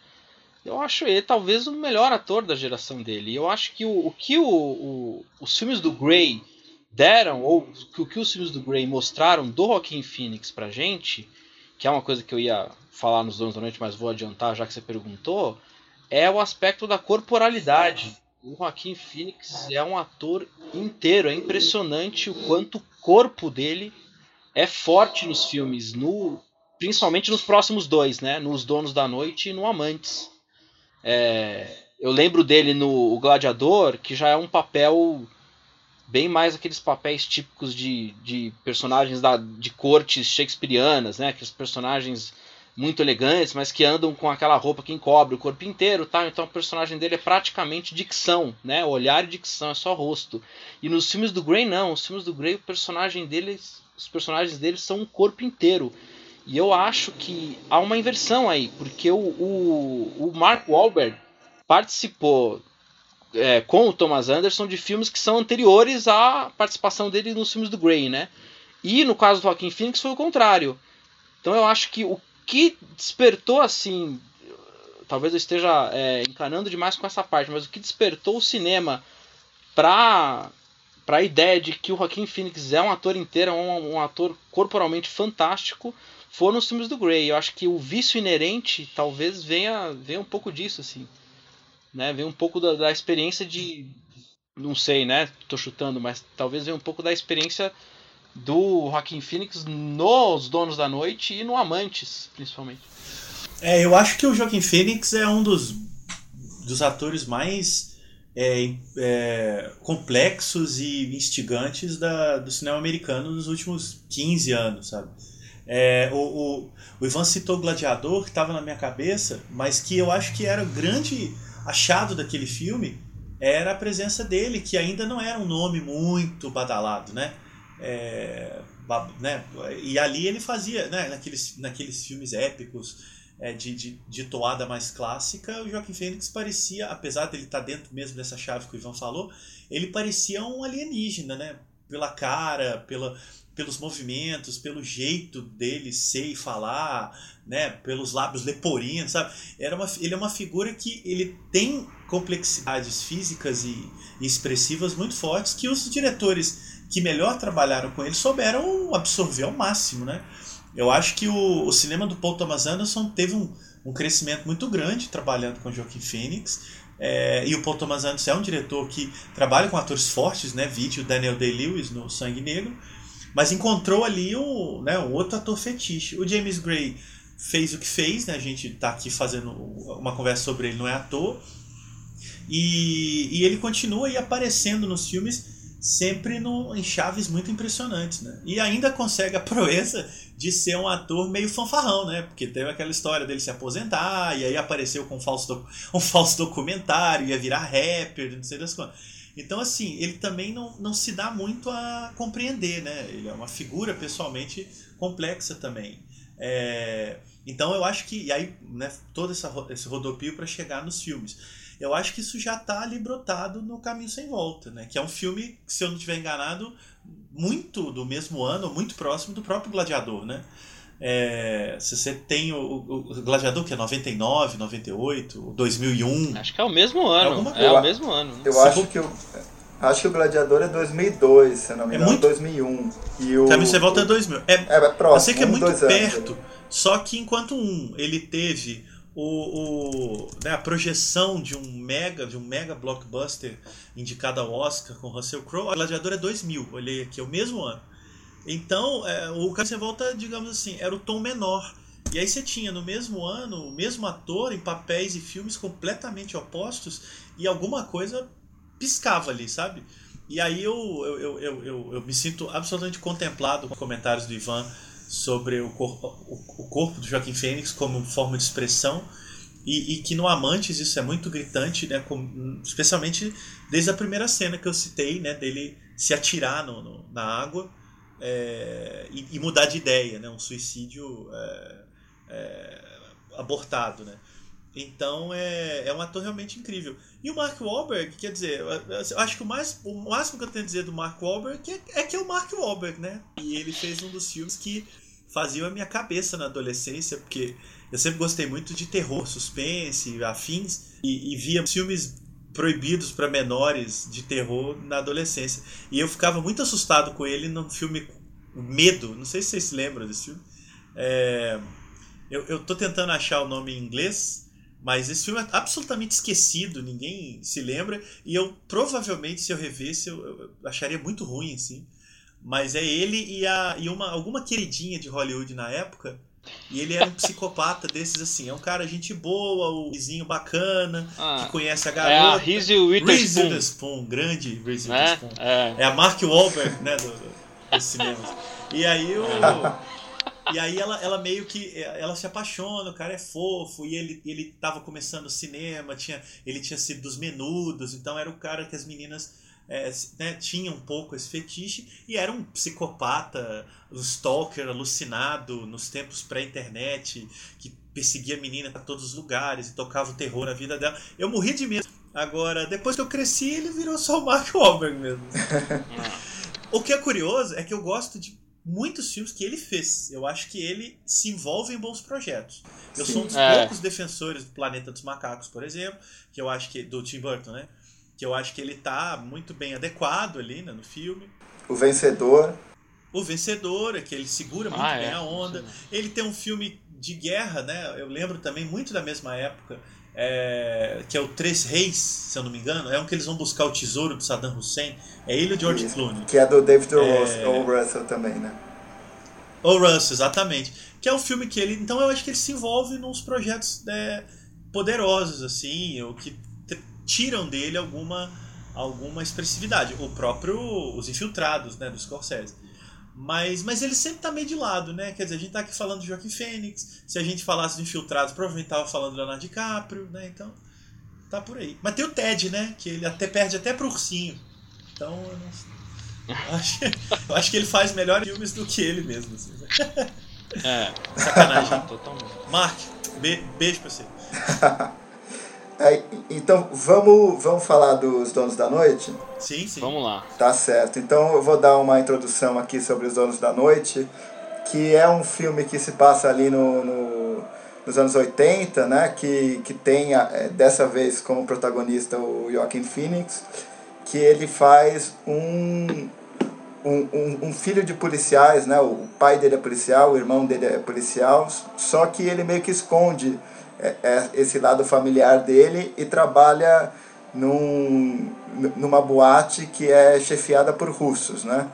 Eu acho ele talvez o melhor ator da geração dele. Eu acho que o, o que o, o, os filmes do Grey deram, ou o que os filmes do Grey mostraram do Joaquim Phoenix pra gente, que é uma coisa que eu ia falar nos Donos da Noite, mas vou adiantar já que você perguntou, é o aspecto da corporalidade. O Joaquim Phoenix é um ator inteiro, é impressionante o quanto o corpo dele é forte nos filmes, no, principalmente nos próximos dois, né? Nos Donos da Noite e no Amantes. É, eu lembro dele no o Gladiador, que já é um papel bem mais aqueles papéis típicos de, de personagens da, de cortes shakespearianas, né? Aqueles personagens muito elegantes, mas que andam com aquela roupa que encobre o corpo inteiro, tá? Então o personagem dele é praticamente dicção, né? Olhar e dicção, é só rosto. E nos filmes do Grey não, os filmes do Grey o personagem deles, os personagens deles são um corpo inteiro. E eu acho que há uma inversão aí, porque o, o, o Mark Wahlberg participou é, com o Thomas Anderson de filmes que são anteriores à participação dele nos filmes do Grey, né? E no caso do Joaquin Phoenix foi o contrário. Então eu acho que o que despertou assim, talvez eu esteja é, encanando demais com essa parte, mas o que despertou o cinema para para a ideia de que o Joaquin Phoenix é um ator inteiro, é um, um ator corporalmente fantástico, foram os filmes do Grey. Eu acho que o vício inerente talvez venha, venha um pouco disso, assim né? Vem um pouco da, da experiência de. Não sei, né? Tô chutando, mas talvez venha um pouco da experiência do Joaquim Phoenix nos Donos da Noite e no Amantes, principalmente. É, eu acho que o Joaquim Phoenix é um dos, dos atores mais é, é, complexos e instigantes da, do cinema americano nos últimos 15 anos, sabe? É, o, o, o Ivan citou Gladiador, que estava na minha cabeça, mas que eu acho que era grande achado daquele filme era a presença dele, que ainda não era um nome muito badalado, né? É, né? E ali ele fazia, né? naqueles, naqueles filmes épicos é, de, de, de, toada mais clássica, o Joaquim Fênix parecia, apesar dele estar dentro mesmo dessa chave que o Ivan falou, ele parecia um alienígena, né? pela cara, pela, pelos movimentos, pelo jeito dele ser e falar, né, pelos lábios leporinos, sabe? Era uma, ele é uma figura que ele tem complexidades físicas e, e expressivas muito fortes que os diretores que melhor trabalharam com ele souberam absorver ao máximo, né? Eu acho que o, o cinema do Paul Thomas Anderson teve um, um crescimento muito grande trabalhando com Joaquim Phoenix. É, e o Paul Thomas Anderson é um diretor que trabalha com atores fortes, né? Vídeo Daniel Day-Lewis no Sangue Negro. Mas encontrou ali um, né, um outro ator fetiche. O James Gray fez o que fez, né? A gente está aqui fazendo uma conversa sobre ele, não é ator. E, e ele continua aí aparecendo nos filmes sempre no, em chaves muito impressionantes, né? E ainda consegue a proeza de ser um ator meio fanfarrão, né? Porque teve aquela história dele se aposentar e aí apareceu com um falso, um falso documentário, ia virar rapper, não sei das quantas. Então, assim, ele também não, não se dá muito a compreender, né? Ele é uma figura pessoalmente complexa também. É, então, eu acho que. E aí, né, todo essa, esse rodopio para chegar nos filmes. Eu acho que isso já está ali brotado no Caminho Sem Volta, né? Que é um filme, se eu não estiver enganado, muito do mesmo ano, muito próximo do próprio Gladiador, né? É, se você tem o, o, Gladiador, que é 99, 98, 2001. Acho que é o mesmo ano. É, é o mesmo ano. Né? Eu acho que, o, acho que o Gladiador é 2002, se não me é engano, é muito... 2001. E o Caminho Sem Volta é 2000. É, é, próximo. Eu sei que é muito perto, anos. só que enquanto um ele teve o, o né, a projeção de um mega de um mega blockbuster indicado ao Oscar com Russell Crowe, o Gladiador é 2000, olhei aqui, é o mesmo ano. Então, é, o Caminho Sem Volta, digamos assim, era o tom menor. E aí você tinha no mesmo ano o mesmo ator em papéis e filmes completamente opostos e alguma coisa piscava ali, sabe? E aí eu, eu, eu, eu, eu, me sinto absolutamente contemplado com os comentários do Ivan sobre o corpo, o, o corpo do Joaquim Fênix como forma de expressão e, e, que no Amantes isso é muito gritante, né, com, especialmente desde a primeira cena que eu citei, né, dele se atirar no, no na água é, e, e, mudar de ideia, né? Um suicídio é, é, abortado, né? Então é, é um ator realmente incrível. E o Mark Wahlberg, quer dizer, acho que o, mais, o máximo que eu tenho a dizer do Mark Wahlberg é, é que é o Mark Wahlberg, né? E ele fez um dos filmes que faziam a minha cabeça na adolescência, porque eu sempre gostei muito de terror, suspense, afins, e, e via filmes proibidos para menores de terror na adolescência. E eu ficava muito assustado com ele no filme Medo. Não sei se vocês se lembram desse filme. É, eu, eu tô tentando achar o nome em inglês, mas esse filme é absolutamente esquecido, ninguém se lembra. E eu provavelmente, se eu revesse, eu, eu acharia muito ruim, assim. Mas é ele e, a, e uma, alguma queridinha de Hollywood na época e ele era um psicopata desses assim. É um cara gente boa, o vizinho bacana, ah, que conhece a garota. É a Reese Witherspoon. Witherspoon, grande Reese né? Witherspoon. É. é a Mark Wahlberg, né, do, dos cinemas. E aí o... E aí ela, ela meio que ela se apaixona, o cara é fofo, e ele, ele tava começando o cinema, tinha, ele tinha sido dos menudos, então era o cara que as meninas é, né, tinha um pouco esse fetiche e era um psicopata, um stalker alucinado nos tempos pré-internet, que perseguia a menina para todos os lugares e tocava o terror na vida dela. Eu morri de medo. Agora, depois que eu cresci, ele virou só o Mark Wahlberg mesmo. o que é curioso é que eu gosto de muitos filmes que ele fez. Eu acho que ele se envolve em bons projetos. Eu Sim. sou um dos é. poucos defensores do Planeta dos Macacos, por exemplo, que eu acho que do Tim Burton, né? Que eu acho que ele tá muito bem adequado ali né, no filme. O Vencedor. O Vencedor, é que ele segura muito ah, bem é, a onda. Sim. Ele tem um filme de guerra, né? Eu lembro também muito da mesma época, é, que é o Três Reis, se eu não me engano. É um que eles vão buscar o tesouro do Saddam Hussein. É ele e o George Isso, Clooney. Que é do David é... O. Russell também, né? O Russell, exatamente. Que é um filme que ele. Então eu acho que ele se envolve nos projetos é, poderosos, assim, ou que tiram dele alguma, alguma expressividade. O próprio Os Infiltrados, né, do Scorsese. Mas, mas ele sempre tá meio de lado, né? Quer dizer, a gente tá aqui falando de Joaquim Fênix. Se a gente falasse de Infiltrados, provavelmente tava falando de Leonardo DiCaprio, né? Então, tá por aí. Mas tem o Ted, né? Que ele até perde até pro ursinho. Então, eu não eu acho, eu acho que ele faz melhores filmes do que ele mesmo. Assim. É. Sacanagem. Totalmente. Mark, be beijo pra você. É, então vamos, vamos falar dos Donos da Noite? Sim, sim. Vamos lá. Tá certo. Então eu vou dar uma introdução aqui sobre os Donos da Noite, que é um filme que se passa ali no, no nos anos 80, né? Que, que tem é, dessa vez como protagonista o Joaquin Phoenix, que ele faz um, um, um, um, filho de policiais, né? O pai dele é policial, o irmão dele é policial, só que ele meio que esconde esse lado familiar dele e trabalha num, numa boate que é chefiada por russos, né?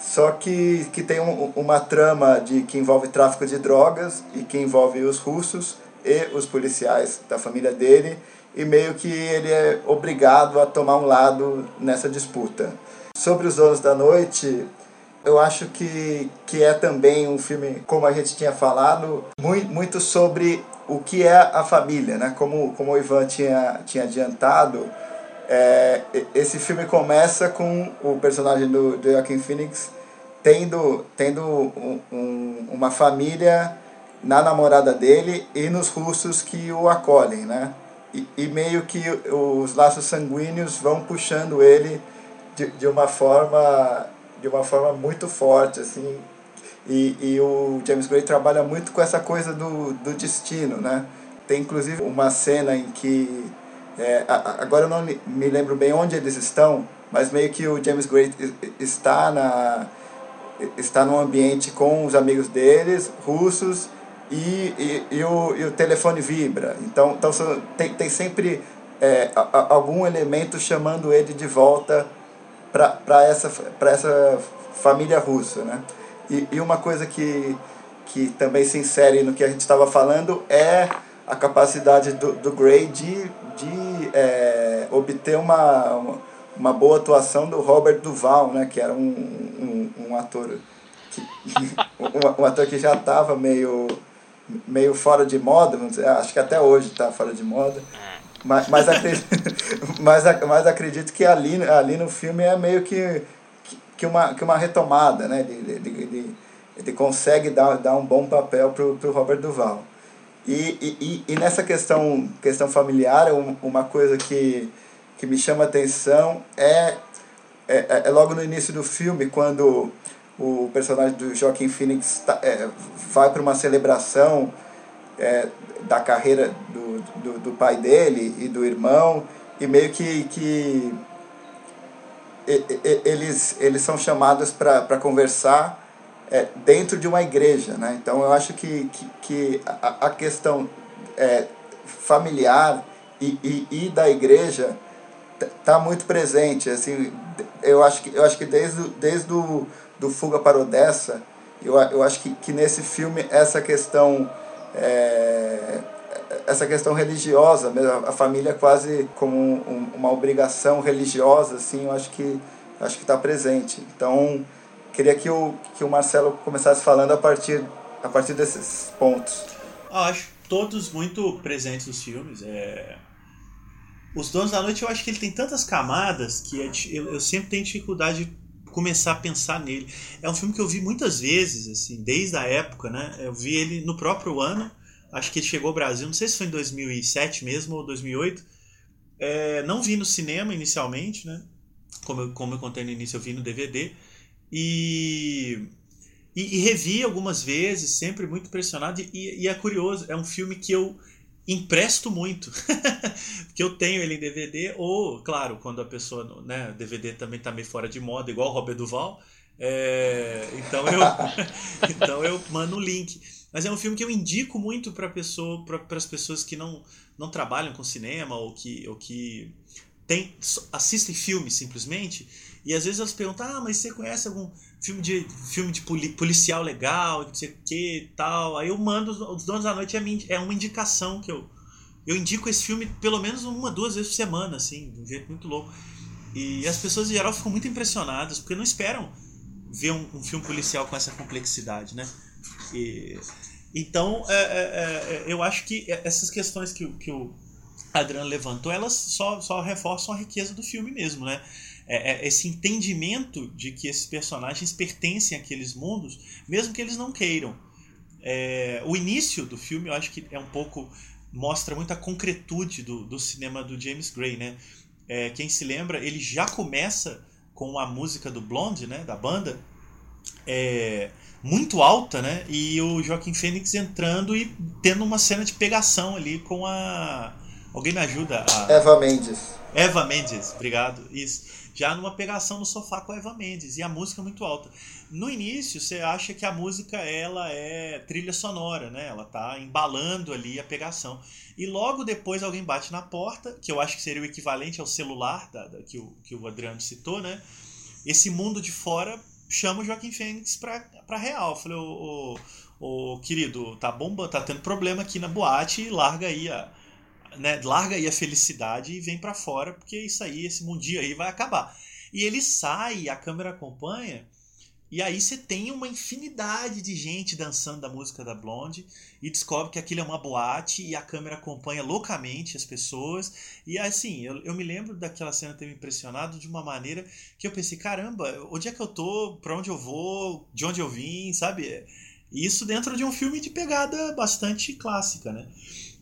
Só que, que tem um, uma trama de que envolve tráfico de drogas e que envolve os russos e os policiais da família dele e meio que ele é obrigado a tomar um lado nessa disputa. Sobre os Donos da Noite, eu acho que, que é também um filme, como a gente tinha falado, muito, muito sobre o que é a família, né? Como, como o Ivan tinha, tinha adiantado, é, esse filme começa com o personagem do, do Joaquin Phoenix tendo, tendo um, um, uma família na namorada dele e nos russos que o acolhem, né? E, e meio que os laços sanguíneos vão puxando ele de, de uma forma de uma forma muito forte assim e, e o James Gray trabalha muito com essa coisa do, do destino né tem inclusive uma cena em que é, agora eu não me lembro bem onde eles estão mas meio que o James Gray está na está num ambiente com os amigos deles russos e, e, e, o, e o telefone vibra então, então tem, tem sempre é, algum elemento chamando ele de volta para essa, essa família russa. Né? E, e uma coisa que, que também se insere no que a gente estava falando é a capacidade do, do Gray de, de é, obter uma, uma boa atuação do Robert Duval, né? que era um, um, um ator que, um, um ator que já estava meio meio fora de moda, acho que até hoje está fora de moda. Mas, mas, acredito, mas, mas acredito que ali, ali no filme é meio que, que, uma, que uma retomada, né? Ele, ele, ele, ele consegue dar, dar um bom papel para o Robert Duval. E, e, e nessa questão, questão familiar, uma coisa que, que me chama atenção é, é, é logo no início do filme, quando o personagem do Joaquim Phoenix tá, é, vai para uma celebração é, da carreira do, do, do, pai dele e do irmão, e meio que, que eles, eles são chamados para conversar é, dentro de uma igreja. Né? Então eu acho que, que, que a, a questão é, familiar e, e, e da igreja está muito presente. Assim, eu acho que, eu acho que desde, desde o do Fuga para Odessa, eu, eu acho que, que nesse filme essa questão é, essa questão religiosa, a família quase como um, uma obrigação religiosa, assim, eu acho que acho que está presente. Então, queria que o, que o Marcelo começasse falando a partir, a partir desses pontos. Ah, acho todos muito presentes nos filmes. É... Os Donos da Noite, eu acho que ele tem tantas camadas que é eu, eu sempre tenho dificuldade de começar a pensar nele. É um filme que eu vi muitas vezes, assim, desde a época, né? Eu vi ele no próprio ano, acho que chegou ao Brasil, não sei se foi em 2007 mesmo ou 2008. É, não vi no cinema inicialmente, né? Como eu, como eu contei no início, eu vi no DVD. E, e, e revi algumas vezes, sempre muito impressionado. E, e é curioso, é um filme que eu empresto muito, porque eu tenho ele em DVD, ou, claro, quando a pessoa, né, DVD também tá meio fora de moda, igual o Robert Duval, é, então, eu, então eu mando o link. Mas é um filme que eu indico muito para pessoa, para as pessoas que não, não trabalham com cinema ou que, ou que tem, assistem filmes simplesmente, e às vezes elas perguntam, ah, mas você conhece algum filme de, filme de policial legal, não sei o que tal. Aí eu mando Os Donos da Noite, é, é uma indicação que eu. Eu indico esse filme pelo menos uma, duas vezes por semana, assim, de um jeito muito louco. E as pessoas em geral ficam muito impressionadas, porque não esperam ver um, um filme policial com essa complexidade, né? E, então, é, é, é, eu acho que essas questões que, que o Adriano levantou, elas só, só reforçam a riqueza do filme mesmo, né? É, é, esse entendimento de que esses personagens pertencem àqueles mundos, mesmo que eles não queiram. É, o início do filme eu acho que é um pouco mostra muita concretude do, do cinema do James Gray, né? É, quem se lembra, ele já começa com a música do Blonde, né, da banda, é, muito alta, né? E o Joaquim Fênix entrando e tendo uma cena de pegação ali com a. Alguém me ajuda? A... Eva Mendes. Eva Mendes, obrigado. Isso já numa pegação no sofá com a Eva Mendes e a música é muito alta. No início você acha que a música ela é trilha sonora, né? Ela tá embalando ali a pegação. E logo depois alguém bate na porta, que eu acho que seria o equivalente ao celular da, da que, o, que o Adriano citou, né? Esse mundo de fora chama o Joaquim Fênix pra, pra real. Falei, ô, ô, ô, querido, tá bomba, tá tendo problema aqui na boate, larga aí a né, larga aí a felicidade e vem para fora, porque isso aí, esse mundinho aí vai acabar. E ele sai, a câmera acompanha, e aí você tem uma infinidade de gente dançando da música da Blonde e descobre que aquilo é uma boate e a câmera acompanha loucamente as pessoas. E assim, eu, eu me lembro daquela cena ter me impressionado de uma maneira que eu pensei, caramba, onde é que eu tô, pra onde eu vou, de onde eu vim, sabe? Isso dentro de um filme de pegada bastante clássica, né?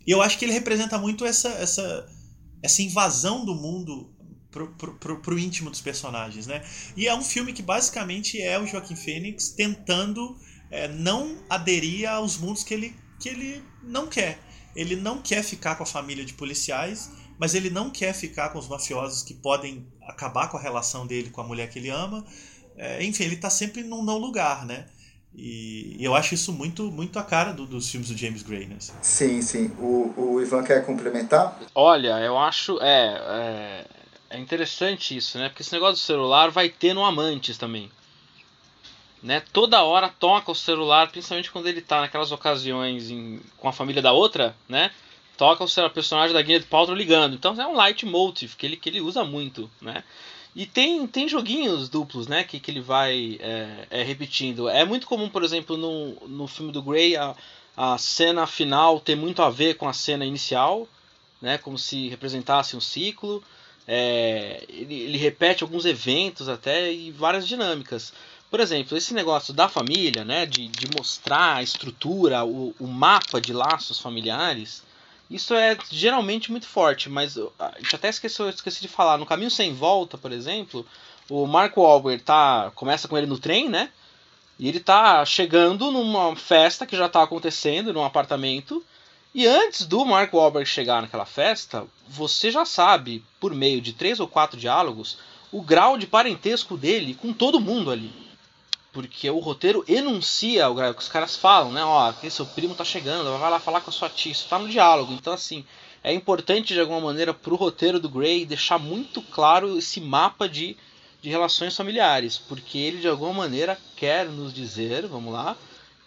E eu acho que ele representa muito essa, essa, essa invasão do mundo pro, pro, pro, pro, íntimo dos personagens, né? E é um filme que basicamente é o Joaquim Fênix tentando é, não aderir aos mundos que ele, que ele não quer. Ele não quer ficar com a família de policiais, mas ele não quer ficar com os mafiosos que podem acabar com a relação dele com a mulher que ele ama. É, enfim, ele está sempre num não lugar, né? E eu acho isso muito, muito a cara do, dos filmes do James Gray, né? Sim, sim. O, o Ivan quer complementar? Olha, eu acho. É, é, é interessante isso, né? Porque esse negócio do celular vai ter no Amantes também. Né? Toda hora toca o celular, principalmente quando ele tá naquelas ocasiões em, com a família da outra, né? Toca o celular, personagem da Gwyneth Paltrow ligando. Então é um leitmotiv que ele, que ele usa muito, né? E tem, tem joguinhos duplos, né? Que, que ele vai é, é, repetindo. É muito comum, por exemplo, no, no filme do Grey, a, a cena final ter muito a ver com a cena inicial, né? Como se representasse um ciclo. É, ele, ele repete alguns eventos até e várias dinâmicas. Por exemplo, esse negócio da família, né? De, de mostrar a estrutura, o, o mapa de laços familiares isso é geralmente muito forte, mas a gente até esqueceu, esqueci de falar. No Caminho Sem Volta, por exemplo, o Mark Wahlberg tá, começa com ele no trem, né? E ele tá chegando numa festa que já tá acontecendo num apartamento. E antes do Mark Wahlberg chegar naquela festa, você já sabe, por meio de três ou quatro diálogos, o grau de parentesco dele com todo mundo ali. Porque o roteiro enuncia o que os caras falam, né? Ó, aqui seu primo tá chegando, vai lá falar com a sua tia. Isso tá no diálogo. Então, assim, é importante de alguma maneira pro roteiro do Gray deixar muito claro esse mapa de, de relações familiares. Porque ele de alguma maneira quer nos dizer, vamos lá,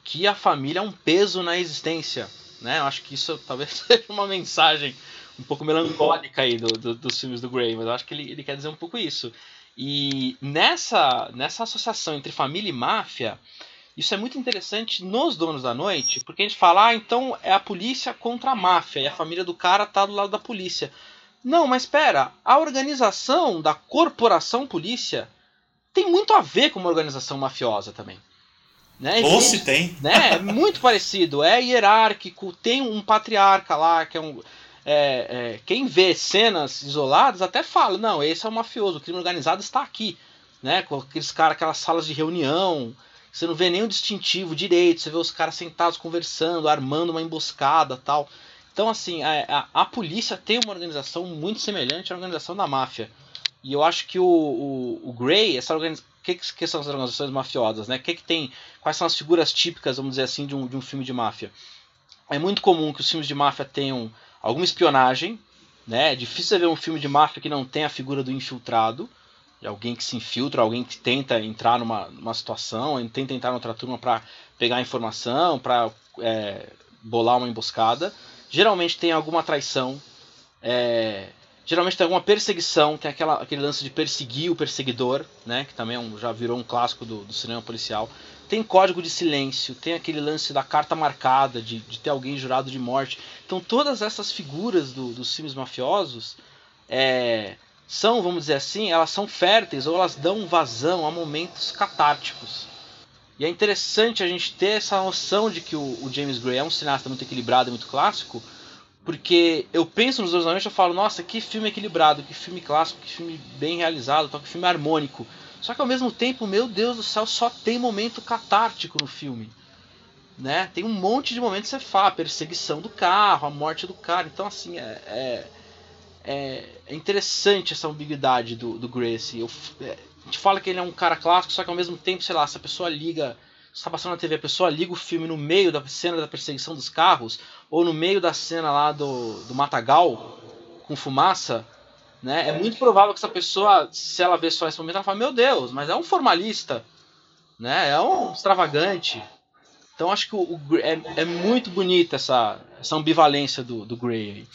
que a família é um peso na existência. Né? Eu acho que isso talvez seja uma mensagem um pouco melancólica aí do, do, dos filmes do Gray, mas eu acho que ele, ele quer dizer um pouco isso. E nessa, nessa associação entre família e máfia, isso é muito interessante nos Donos da Noite, porque a gente fala, ah, então é a polícia contra a máfia, e a família do cara tá do lado da polícia. Não, mas espera, a organização da corporação polícia tem muito a ver com uma organização mafiosa também. Né? Ou se tem. Né? É muito parecido, é hierárquico, tem um patriarca lá, que é um é, é, quem vê cenas isoladas até fala, não, esse é o mafioso, o crime organizado está aqui, né? Com aqueles caras, aquelas salas de reunião, você não vê nenhum distintivo direito, você vê os caras sentados conversando, armando uma emboscada tal. Então, assim, a, a, a, polícia tem uma organização muito semelhante à organização da máfia. E eu acho que o, o, o Gray, essa que, que, são as organizações mafiosas, né? Que, que tem, quais são as figuras típicas, vamos dizer assim, de um, de um filme de máfia? É muito comum que os filmes de máfia tenham alguma espionagem, né? É difícil ver um filme de máfia que não tem a figura do infiltrado, de alguém que se infiltra, alguém que tenta entrar numa, numa situação, tenta entrar noutra turma para pegar informação, para é, bolar uma emboscada. Geralmente tem alguma traição, é, geralmente tem alguma perseguição, tem aquela, aquele lance de perseguir o perseguidor, né? Que também é um, já virou um clássico do, do cinema policial. Tem código de silêncio, tem aquele lance da carta marcada, de, de ter alguém jurado de morte. Então todas essas figuras do, dos filmes mafiosos é, são, vamos dizer assim, elas são férteis ou elas dão vazão a momentos catárticos. E é interessante a gente ter essa noção de que o, o James Gray é um cineasta muito equilibrado e muito clássico, Porque eu penso nos dois momentos e falo, nossa, que filme equilibrado, que filme clássico, que filme bem realizado, que filme harmônico. Só que ao mesmo tempo, meu Deus do céu, só tem momento catártico no filme. Né? Tem um monte de momentos que você fala, a perseguição do carro, a morte do cara. Então, assim, é, é, é, é interessante essa ambiguidade do, do Gracie. Eu, é, a gente fala que ele é um cara clássico, só que ao mesmo tempo, sei lá, se a pessoa liga está passando na TV, a pessoa liga o filme no meio da cena da perseguição dos carros, ou no meio da cena lá do, do Matagal, com fumaça, né? É muito provável que essa pessoa, se ela vê só esse momento, ela fala, meu Deus, mas é um formalista, né? É um extravagante. Então acho que o, o é, é muito bonita essa, essa ambivalência do, do Grey.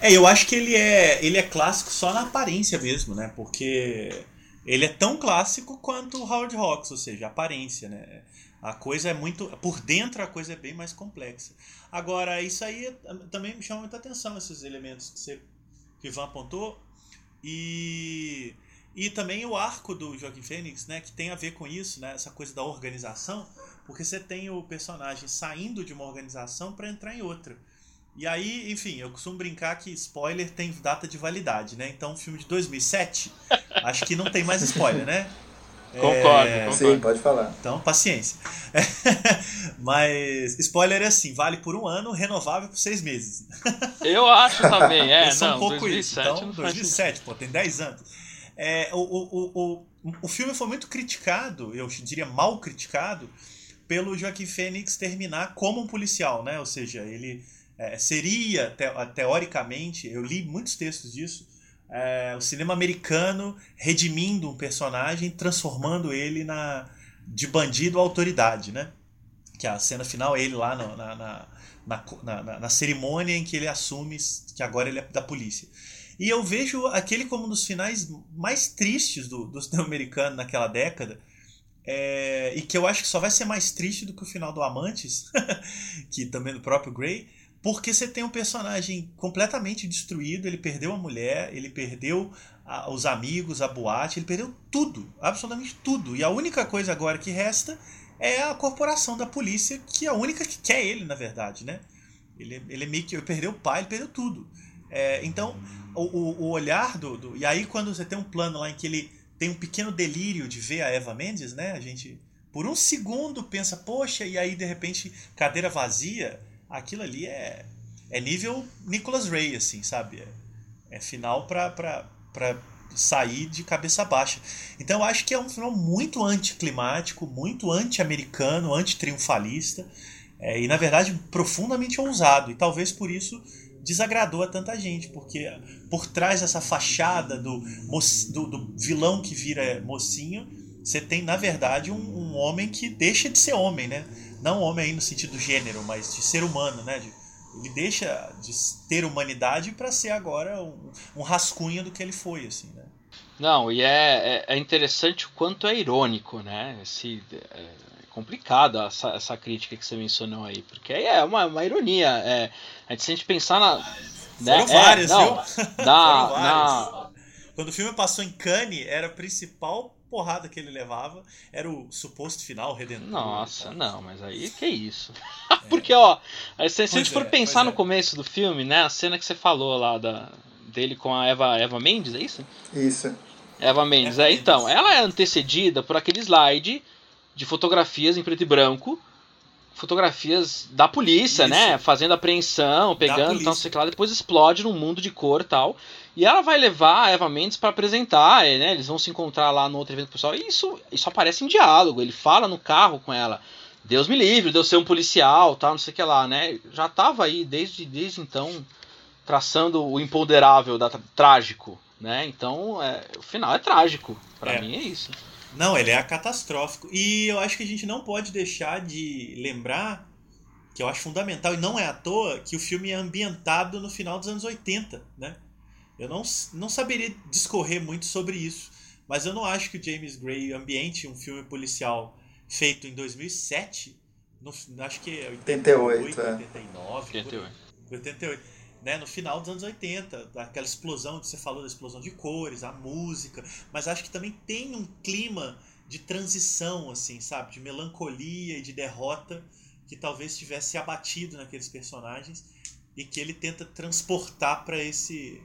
É, eu acho que ele é, ele é clássico só na aparência mesmo, né? Porque ele é tão clássico quanto o Howard Hawks, ou seja, a aparência, né? A coisa é muito. Por dentro a coisa é bem mais complexa. Agora, isso aí também me chama muita atenção, esses elementos que, você, que Ivan apontou. E, e também o arco do Joaquim Fênix, né, que tem a ver com isso, né, essa coisa da organização, porque você tem o personagem saindo de uma organização para entrar em outra. E aí, enfim, eu costumo brincar que spoiler tem data de validade, né? Então, filme de 2007, acho que não tem mais spoiler, né? Concordo, é... concordo. Sim, pode falar. Então, paciência. Mas spoiler é assim, vale por um ano, renovável por seis meses. Eu acho também, é. não, um pouco 2007 isso. Então, 2007, pô, tem 10 anos. É, o, o, o, o filme foi muito criticado, eu diria mal criticado, pelo Joaquim Fênix terminar como um policial, né? Ou seja, ele é, seria, te, teoricamente, eu li muitos textos disso, é, o cinema americano redimindo um personagem, transformando ele na de bandido à autoridade, né? Que a cena final é ele lá no, na, na, na, na, na cerimônia em que ele assume que agora ele é da polícia. E eu vejo aquele como um dos finais mais tristes do, do cinema americano naquela década, é, e que eu acho que só vai ser mais triste do que o final do Amantes, que também do próprio Grey, porque você tem um personagem completamente destruído, ele perdeu a mulher, ele perdeu a, os amigos, a boate, ele perdeu tudo, absolutamente tudo. E a única coisa agora que resta é a corporação da polícia, que é a única que quer ele, na verdade, né? Ele, ele meio que ele perdeu o pai, ele perdeu tudo. É, então, o, o, olhar do, do. E aí, quando você tem um plano lá em que ele tem um pequeno delírio de ver a Eva Mendes, né? A gente, por um segundo, pensa, poxa, e aí, de repente, cadeira vazia aquilo ali é, é nível Nicholas Ray, assim, sabe? É, é final pra sair de cabeça baixa. Então eu acho que é um final muito anticlimático, muito anti-americano, anti-triunfalista, é, e na verdade profundamente ousado. E talvez por isso desagradou a tanta gente, porque por trás dessa fachada do, do, do vilão que vira mocinho, você tem na verdade um, um homem que deixa de ser homem, né? Não homem aí no sentido do gênero, mas de ser humano, né? De, ele deixa de ter humanidade para ser agora um, um, rascunho do que ele foi, assim, né? Não, e é, é, é interessante o quanto é irônico, né? Esse, é, é complicada essa, essa crítica que você mencionou aí, porque é uma, uma ironia. É, a gente, se a gente pensar na. Né? Foram é, várias, não, viu? Na, Foram várias. Na... Quando o filme passou em Cannes, era a principal porrada que ele levava era o suposto final redentor. Nossa, não, mas aí que isso. É. Porque, ó, se, se a gente for é, pensar no é. começo do filme, né, a cena que você falou lá da, dele com a Eva, Eva Mendes, é isso? Isso. Eva Mendes, Eva é, então, ela é antecedida por aquele slide de fotografias em preto e branco fotografias da polícia, Isso. né? Fazendo apreensão, pegando, então sei lá, depois explode num mundo de cor tal. E ela vai levar a Eva Mendes para apresentar, né? Eles vão se encontrar lá no outro evento pessoal. E isso, isso aparece em diálogo. Ele fala no carro com ela. Deus me livre de eu ser um policial, tal, não sei o que lá, né? Já tava aí desde, desde então traçando o imponderável da trágico, né? Então, é, o final é trágico. Para é. mim é isso. Não, ele é catastrófico. E eu acho que a gente não pode deixar de lembrar, que eu acho fundamental, e não é à toa, que o filme é ambientado no final dos anos 80, né? Eu não, não saberia discorrer muito sobre isso, mas eu não acho que o James Gray ambiente um filme policial feito em 2007, no, acho que é 88, 88 é. 89, 88. 88 né, no final dos anos 80, aquela explosão que você falou da explosão de cores, a música, mas acho que também tem um clima de transição, assim, sabe, de melancolia e de derrota que talvez tivesse abatido naqueles personagens. e que ele tenta transportar para esse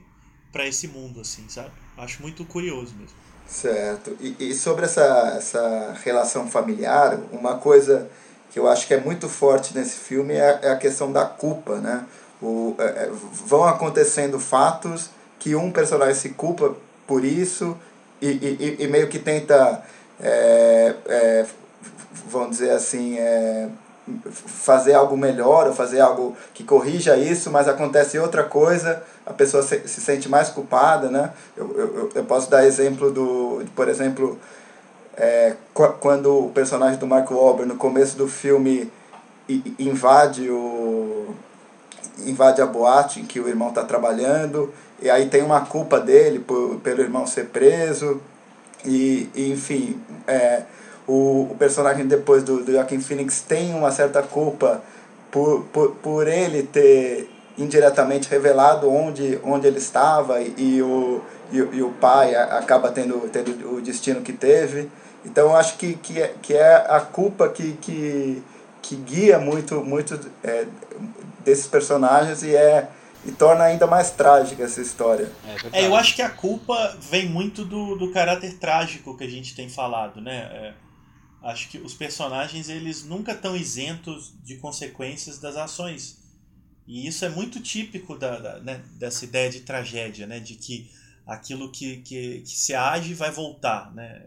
para esse mundo assim, sabe? Acho muito curioso mesmo. Certo. E, e sobre essa, essa relação familiar, uma coisa que eu acho que é muito forte nesse filme é, é a questão da culpa, né? O, é, é, vão acontecendo fatos que um personagem se culpa por isso e, e, e meio que tenta, é, é, vamos dizer assim, é, fazer algo melhor ou fazer algo que corrija isso, mas acontece outra coisa, a pessoa se, se sente mais culpada, né? Eu, eu, eu posso dar exemplo do, por exemplo, é, quando o personagem do Mark Wahlberg no começo do filme invade o invade a boate em que o irmão está trabalhando e aí tem uma culpa dele por, pelo irmão ser preso e, e enfim é, o, o personagem depois do, do Joaquin Phoenix tem uma certa culpa por, por, por ele ter indiretamente revelado onde, onde ele estava e, e o, e, e, o pai acaba tendo, tendo o destino que teve. Então eu acho que, que, é, que é a culpa que, que, que guia muito, muito é, desses personagens e é e torna ainda mais trágica essa história. É, é, eu acho que a culpa vem muito do, do caráter trágico que a gente tem falado, né? Acho que os personagens eles nunca estão isentos de consequências das ações e isso é muito típico da, da né, dessa ideia de tragédia, né? De que aquilo que, que, que se age vai voltar, né?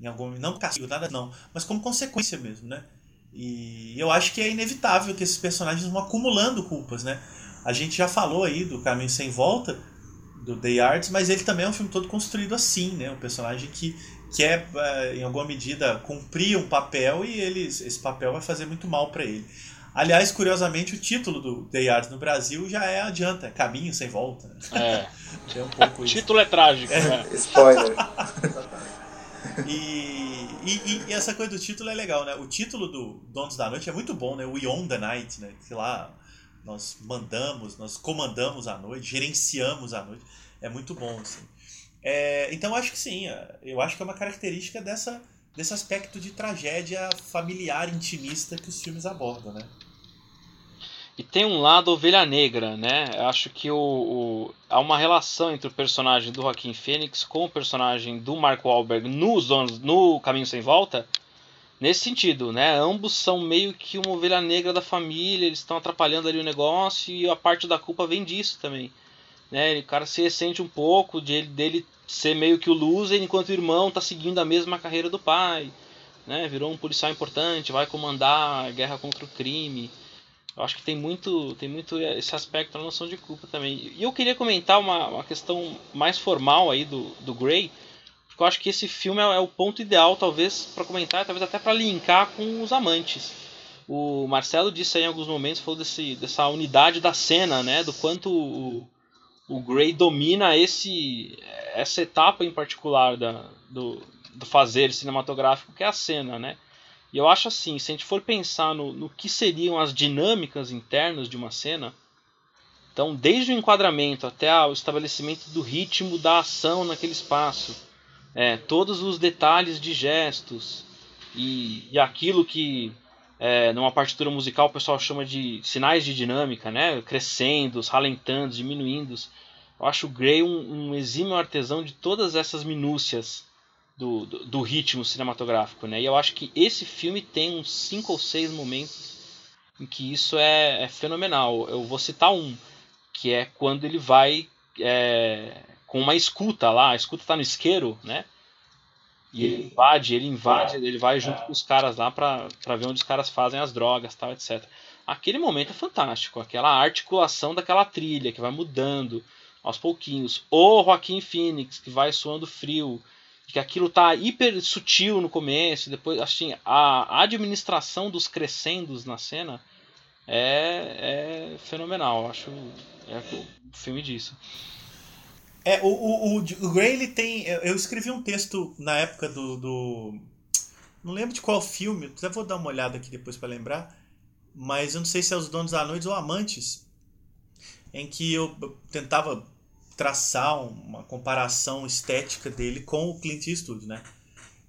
Em algum, não castigo, nada não, mas como consequência mesmo, né? E eu acho que é inevitável que esses personagens vão acumulando culpas, né? A gente já falou aí do Caminho Sem Volta, do The Yards, mas ele também é um filme todo construído assim, né? Um personagem que quer, eh, em alguma medida, cumprir um papel e ele, esse papel vai fazer muito mal para ele. Aliás, curiosamente, o título do The Yards no Brasil já é adianta, é Caminho Sem Volta. É. é um pouco o título é trágico. É. Né? Spoiler. E, e, e, essa coisa do título é legal, né? O título do Donos da Noite é muito bom, né? We Own the Night, né? Que lá nós mandamos, nós comandamos a noite, gerenciamos a noite. É muito bom, assim. É, então acho que sim, é, eu acho que é uma característica dessa, desse aspecto de tragédia familiar, intimista que os filmes abordam, né? E tem um lado ovelha negra, né? Eu acho que o, o, há uma relação entre o personagem do Joaquim Fênix com o personagem do Mark Wahlberg donos, no Caminho Sem Volta, nesse sentido, né? Ambos são meio que uma ovelha negra da família, eles estão atrapalhando ali o negócio e a parte da culpa vem disso também. Né? O cara se ressente um pouco de, dele ser meio que o loser, enquanto o irmão está seguindo a mesma carreira do pai. Né? Virou um policial importante, vai comandar a guerra contra o crime. Eu acho que tem muito, tem muito esse aspecto da noção de culpa também. E eu queria comentar uma, uma questão mais formal aí do, do Grey, porque eu acho que esse filme é, é o ponto ideal, talvez, para comentar, talvez até para linkar com os amantes. O Marcelo disse aí em alguns momentos, falou desse, dessa unidade da cena, né? Do quanto o, o Grey domina esse, essa etapa em particular da, do, do fazer cinematográfico, que é a cena, né? E eu acho assim, se a gente for pensar no, no que seriam as dinâmicas internas de uma cena, então desde o enquadramento até o estabelecimento do ritmo da ação naquele espaço, é, todos os detalhes de gestos e, e aquilo que é, numa partitura musical o pessoal chama de sinais de dinâmica, né? crescendo, ralentando, diminuindo. Eu acho o Gray um, um exímio artesão de todas essas minúcias do, do, do, ritmo cinematográfico, né? E eu acho que esse filme tem uns cinco ou seis momentos em que isso é, é fenomenal. Eu vou citar um, que é quando ele vai é, com uma escuta lá, a escuta está no isqueiro, né? E ele invade, ele invade, ele vai junto com os caras lá para ver onde os caras fazem as drogas, tal, etc. Aquele momento é fantástico, aquela articulação daquela trilha que vai mudando aos pouquinhos. O Joaquim Phoenix que vai suando frio, que aquilo tá hiper sutil no começo, depois assim, a administração dos crescendos na cena é, é fenomenal, acho é o filme disso. É, o, o, o, Gray ele tem. Eu escrevi um texto na época do. do não lembro de qual filme, até vou dar uma olhada aqui depois para lembrar. Mas eu não sei se é Os Donos da Noite ou Amantes. Em que eu tentava traçar uma comparação estética dele com o Clint Eastwood, né?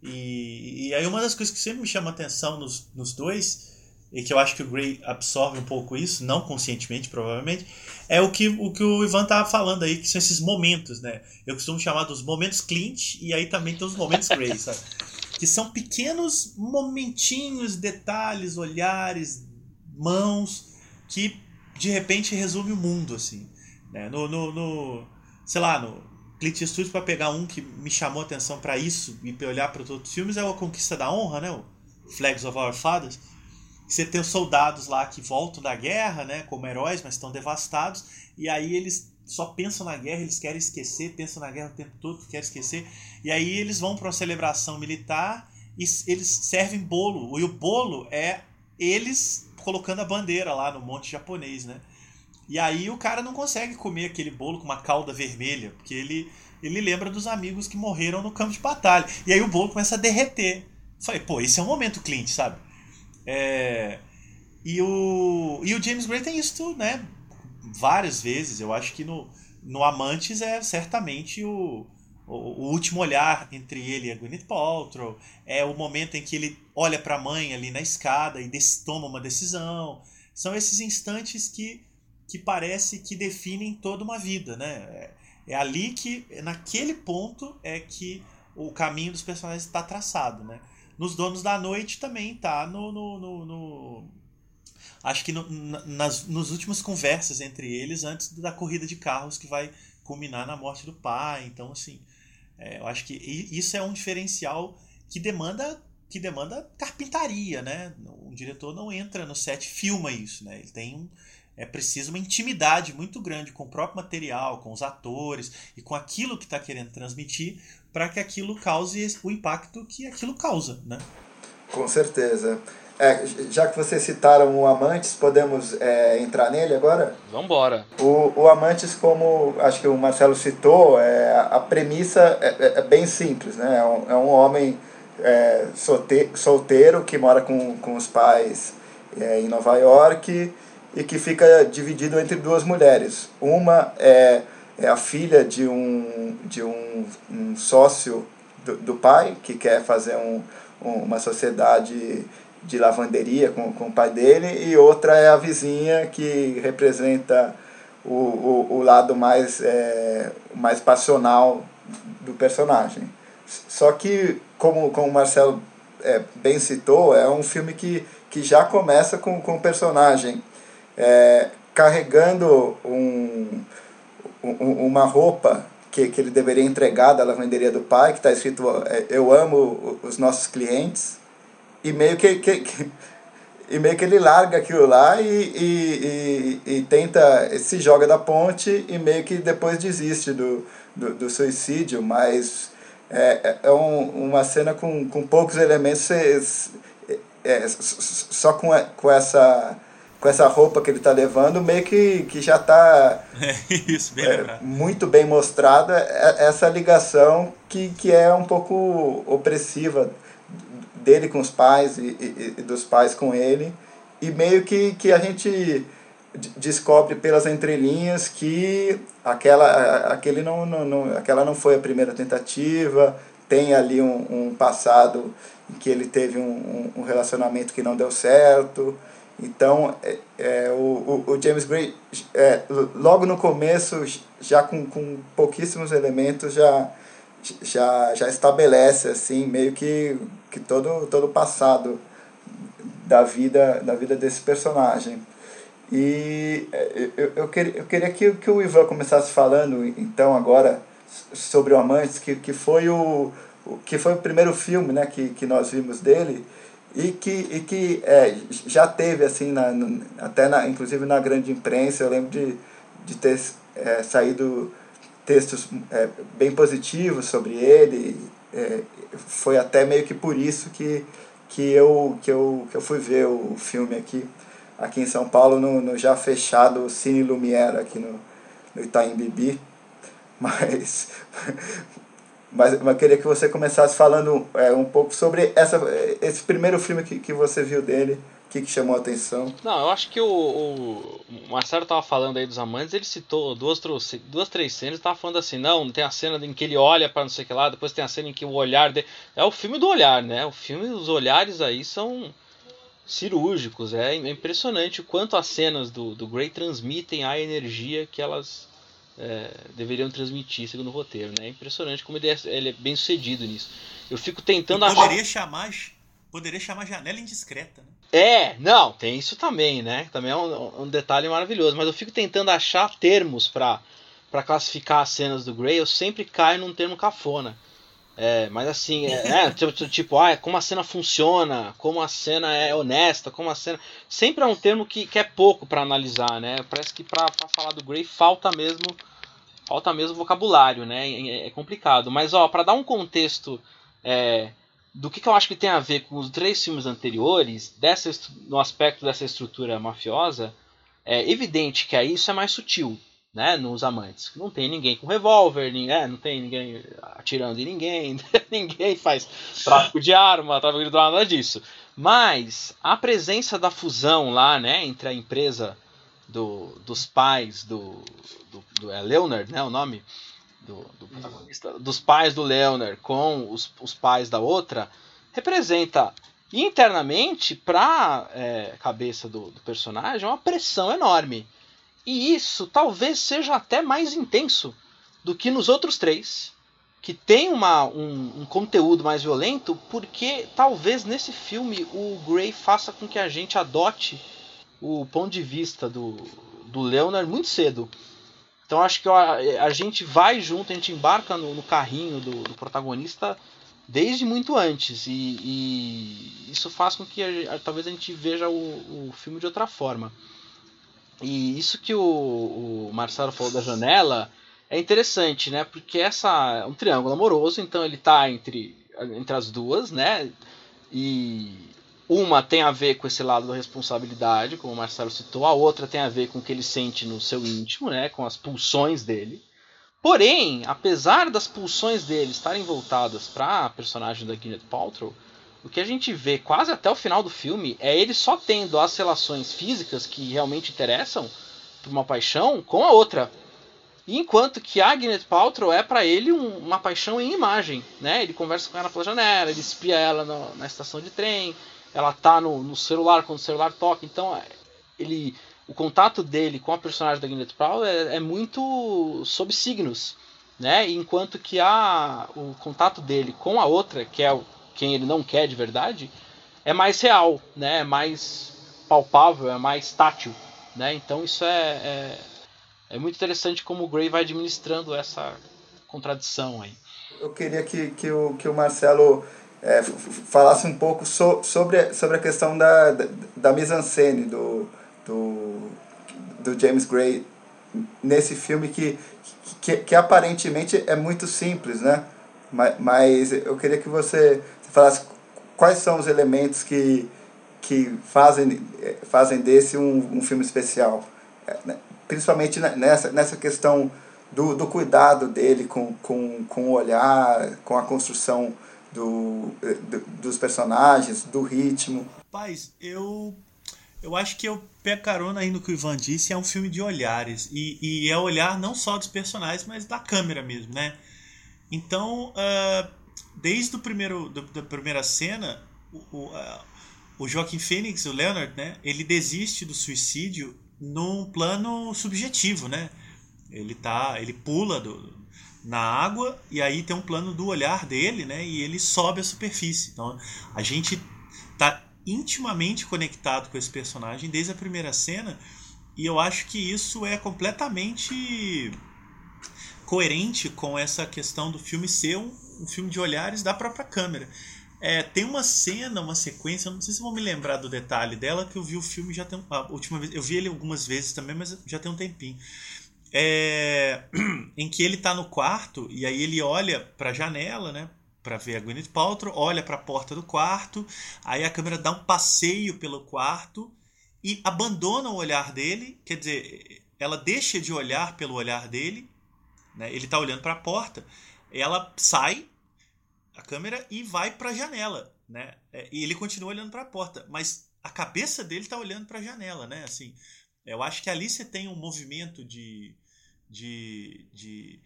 E, e aí uma das coisas que sempre me chama atenção nos, nos dois e que eu acho que o Gray absorve um pouco isso, não conscientemente, provavelmente, é o que o, que o Ivan tá falando aí, que são esses momentos, né? Eu costumo chamar dos momentos Clint e aí também tem os momentos Gray, sabe? Que são pequenos momentinhos, detalhes, olhares, mãos, que de repente resume o mundo, assim. Né? No, no, no, sei lá, no Clint Eastwood, para pegar um que me chamou atenção para isso e para olhar para os outros filmes, é o A Conquista da Honra, né? O Flags of Our Fathers você tem os soldados lá que voltam da guerra, né, como heróis, mas estão devastados, e aí eles só pensam na guerra, eles querem esquecer, pensam na guerra o tempo todo, querem esquecer, e aí eles vão para uma celebração militar e eles servem bolo, e o bolo é eles colocando a bandeira lá no monte japonês, né? E aí o cara não consegue comer aquele bolo com uma calda vermelha, porque ele, ele lembra dos amigos que morreram no campo de batalha. E aí o bolo começa a derreter. Falei, pô, esse é um momento Clint, sabe? É, e, o, e o James Gray tem isso, né? Várias vezes. Eu acho que no, no Amantes é certamente o, o, o último olhar entre ele e a Gwyneth Paltrow. É o momento em que ele olha para a mãe ali na escada e toma uma decisão. São esses instantes que, que parece que definem toda uma vida, né? É, é ali que, naquele ponto, é que o caminho dos personagens está traçado, né? Nos Donos da Noite também tá no. no, no, no acho que no, nas nos últimas conversas entre eles antes da corrida de carros que vai culminar na morte do pai. Então, assim, é, eu acho que isso é um diferencial que demanda que demanda carpintaria, né? Um diretor não entra no set, filma isso, né? Ele tem um, é preciso uma intimidade muito grande com o próprio material, com os atores e com aquilo que está querendo transmitir para que aquilo cause o impacto que aquilo causa, né? Com certeza. É, já que vocês citaram o Amantes, podemos é, entrar nele agora? Vamos embora. O, o Amantes, como acho que o Marcelo citou, é, a premissa é, é, é bem simples. Né? É, um, é um homem é, solteiro que mora com, com os pais é, em Nova York e que fica dividido entre duas mulheres. Uma é é a filha de um, de um, um sócio do, do, pai, que quer fazer um, uma sociedade de lavanderia com, com o pai dele, e outra é a vizinha, que representa o, o, o lado mais, é, mais passional do personagem. Só que, como, como o Marcelo é, bem citou, é um filme que, que já começa com, com o personagem é, carregando um uma roupa que, que ele deveria entregar da lavanderia do pai, que está escrito é, Eu amo os nossos clientes, e meio que, que, que e meio que ele larga aquilo lá e, e, e, e, tenta, se joga da ponte e meio que depois desiste do, do, do suicídio, mas é, é um, uma cena com, com poucos elementos, é, é, só com, com essa com essa roupa que ele está levando, meio que, que já está é, muito bem mostrada é, essa ligação que, que é um pouco opressiva dele com os pais e, e, e dos pais com ele. E meio que, que a gente descobre pelas entrelinhas que aquela, aquele não, não, não, aquela não foi a primeira tentativa, tem ali um, um passado em que ele teve um, um relacionamento que não deu certo. Então, é, é, o, o James Gray, é, logo no começo, já com, com pouquíssimos elementos, já, já, já estabelece assim meio que, que todo, todo o passado da vida, da vida desse personagem. E é, eu, eu, queria, eu queria que, que o Ivan começasse falando, então, agora, sobre o Amantes, que, que, foi o, que foi o primeiro filme né, que, que nós vimos dele e que, e que é, já teve, assim, na, até na, inclusive na grande imprensa, eu lembro de, de ter é, saído textos é, bem positivos sobre ele, é, foi até meio que por isso que, que, eu, que, eu, que eu fui ver o filme aqui, aqui em São Paulo, no, no já fechado Cine Lumière, aqui no, no Itaim Bibi, mas mas, mas queria que você começasse falando é, um pouco sobre essa, esse primeiro filme que, que você viu dele, o que, que chamou a atenção. Não, eu acho que o, o Marcelo estava falando aí dos amantes, ele citou duas, duas três cenas, estava falando assim, não, tem a cena em que ele olha para não sei o que lá, depois tem a cena em que o olhar dele... É o filme do olhar, né? O filme, os olhares aí são cirúrgicos. É impressionante o quanto as cenas do, do Grey transmitem a energia que elas é, deveriam transmitir, segundo o roteiro. Né? É impressionante como ele é, ele é bem sucedido nisso. Eu fico tentando... Poderia chamar, poderia chamar janela indiscreta, né? É, não, tem isso também, né? Também é um, um detalhe maravilhoso. Mas eu fico tentando achar termos para classificar as cenas do Grey, eu sempre caio num termo cafona. É, mas assim, é, né, tipo, tipo, ah, como a cena funciona, como a cena é honesta, como a cena. Sempre é um termo que, que é pouco para analisar, né? Parece que para falar do Grey falta mesmo. Falta mesmo vocabulário, né? É, complicado. Mas ó, para dar um contexto é, do que, que, eu acho que tem a ver com os três filmes anteriores, dessa, no aspecto dessa estrutura mafiosa, é evidente que aí isso é mais sutil né, nos amantes. Não tem ninguém com revólver, é, não tem ninguém atirando em ninguém, ninguém faz tráfico de arma, tráfico de nada disso. Mas a presença da fusão lá, né, entre a empresa do, dos pais do, do, do é Leonard, né, o nome do, do protagonista, dos pais do Leonard com os, os pais da outra, representa internamente para é, cabeça do, do personagem uma pressão enorme e isso talvez seja até mais intenso do que nos outros três, que tem uma, um, um, conteúdo mais violento, porque talvez nesse filme o Grey faça com que a gente adote o ponto de vista do, do Leonard muito cedo. Então acho que a, a gente vai junto, a gente embarca no, no carrinho do, do, protagonista desde muito antes. E, e isso faz com que a, talvez a gente veja o, o filme de outra forma. E isso que o, o Marcelo falou da janela é interessante, né? Porque essa é um triângulo amoroso, então ele está entre, entre as duas, né? E uma tem a ver com esse lado da responsabilidade, como o Marcelo citou, a outra tem a ver com o que ele sente no seu íntimo, né? Com as pulsões dele. Porém, apesar das pulsões dele estarem voltadas para a personagem da Gwyneth Paltrow, o que a gente vê quase até o final do filme é ele só tendo as relações físicas que realmente interessam por uma paixão com a outra. Enquanto que a Gwyneth Paltrow é para ele um, uma paixão em imagem, né? Ele conversa com ela pela janela, ele espia ela no, na estação de trem, ela tá no, no, celular quando o celular toca, então ele o contato dele com a personagem da Gwyneth Paltrow é, é muito sob signos, né? Enquanto que a, o contato dele com a outra, que é o quem ele não quer de verdade, é mais real, né? É mais palpável, é mais tátil, né? Então isso é, é, é muito interessante como o Gray vai administrando essa contradição aí. Eu queria que, que, o, que o Marcelo é, falasse um pouco so, sobre, sobre a questão da, da, da mise-en-scène do, do, do James Gray nesse filme que, que, que aparentemente é muito simples, né? Mas, mas eu queria que você falasse quais são os elementos que, que fazem, fazem desse um, um filme especial. É, né? Principalmente nessa, nessa questão do, do cuidado dele com, com, com o olhar, com a construção do, do, dos personagens, do ritmo. Paz, eu, eu acho que eu pego carona aí no que o Ivan disse, é um filme de olhares. E, e é olhar não só dos personagens, mas da câmera mesmo, né? Então, uh, desde o primeiro, do, da primeira cena, o, o, o Joaquim Phoenix, o Leonard, né, ele desiste do suicídio num plano subjetivo, né? Ele tá, ele pula do, na água e aí tem um plano do olhar dele, né? E ele sobe a superfície. Então a gente tá intimamente conectado com esse personagem desde a primeira cena e eu acho que isso é completamente coerente com essa questão do filme ser um, um filme de olhares da própria câmera. É, tem uma cena, uma sequência, não sei se vão me lembrar do detalhe dela, que eu vi o filme já tem. A última vez, eu vi ele algumas vezes também, mas já tem um tempinho. É, em que ele tá no quarto e aí ele olha para a janela, né? Para ver a Gwyneth Paltrow, olha para a porta do quarto, aí a câmera dá um passeio pelo quarto e abandona o olhar dele, quer dizer, ela deixa de olhar pelo olhar dele, né? Ele tá olhando para a porta ela sai a câmera e vai para a janela, né? É, e ele continua olhando para a porta, mas a cabeça dele está olhando para a janela, né? Assim, eu acho que ali você tem um movimento de, de, de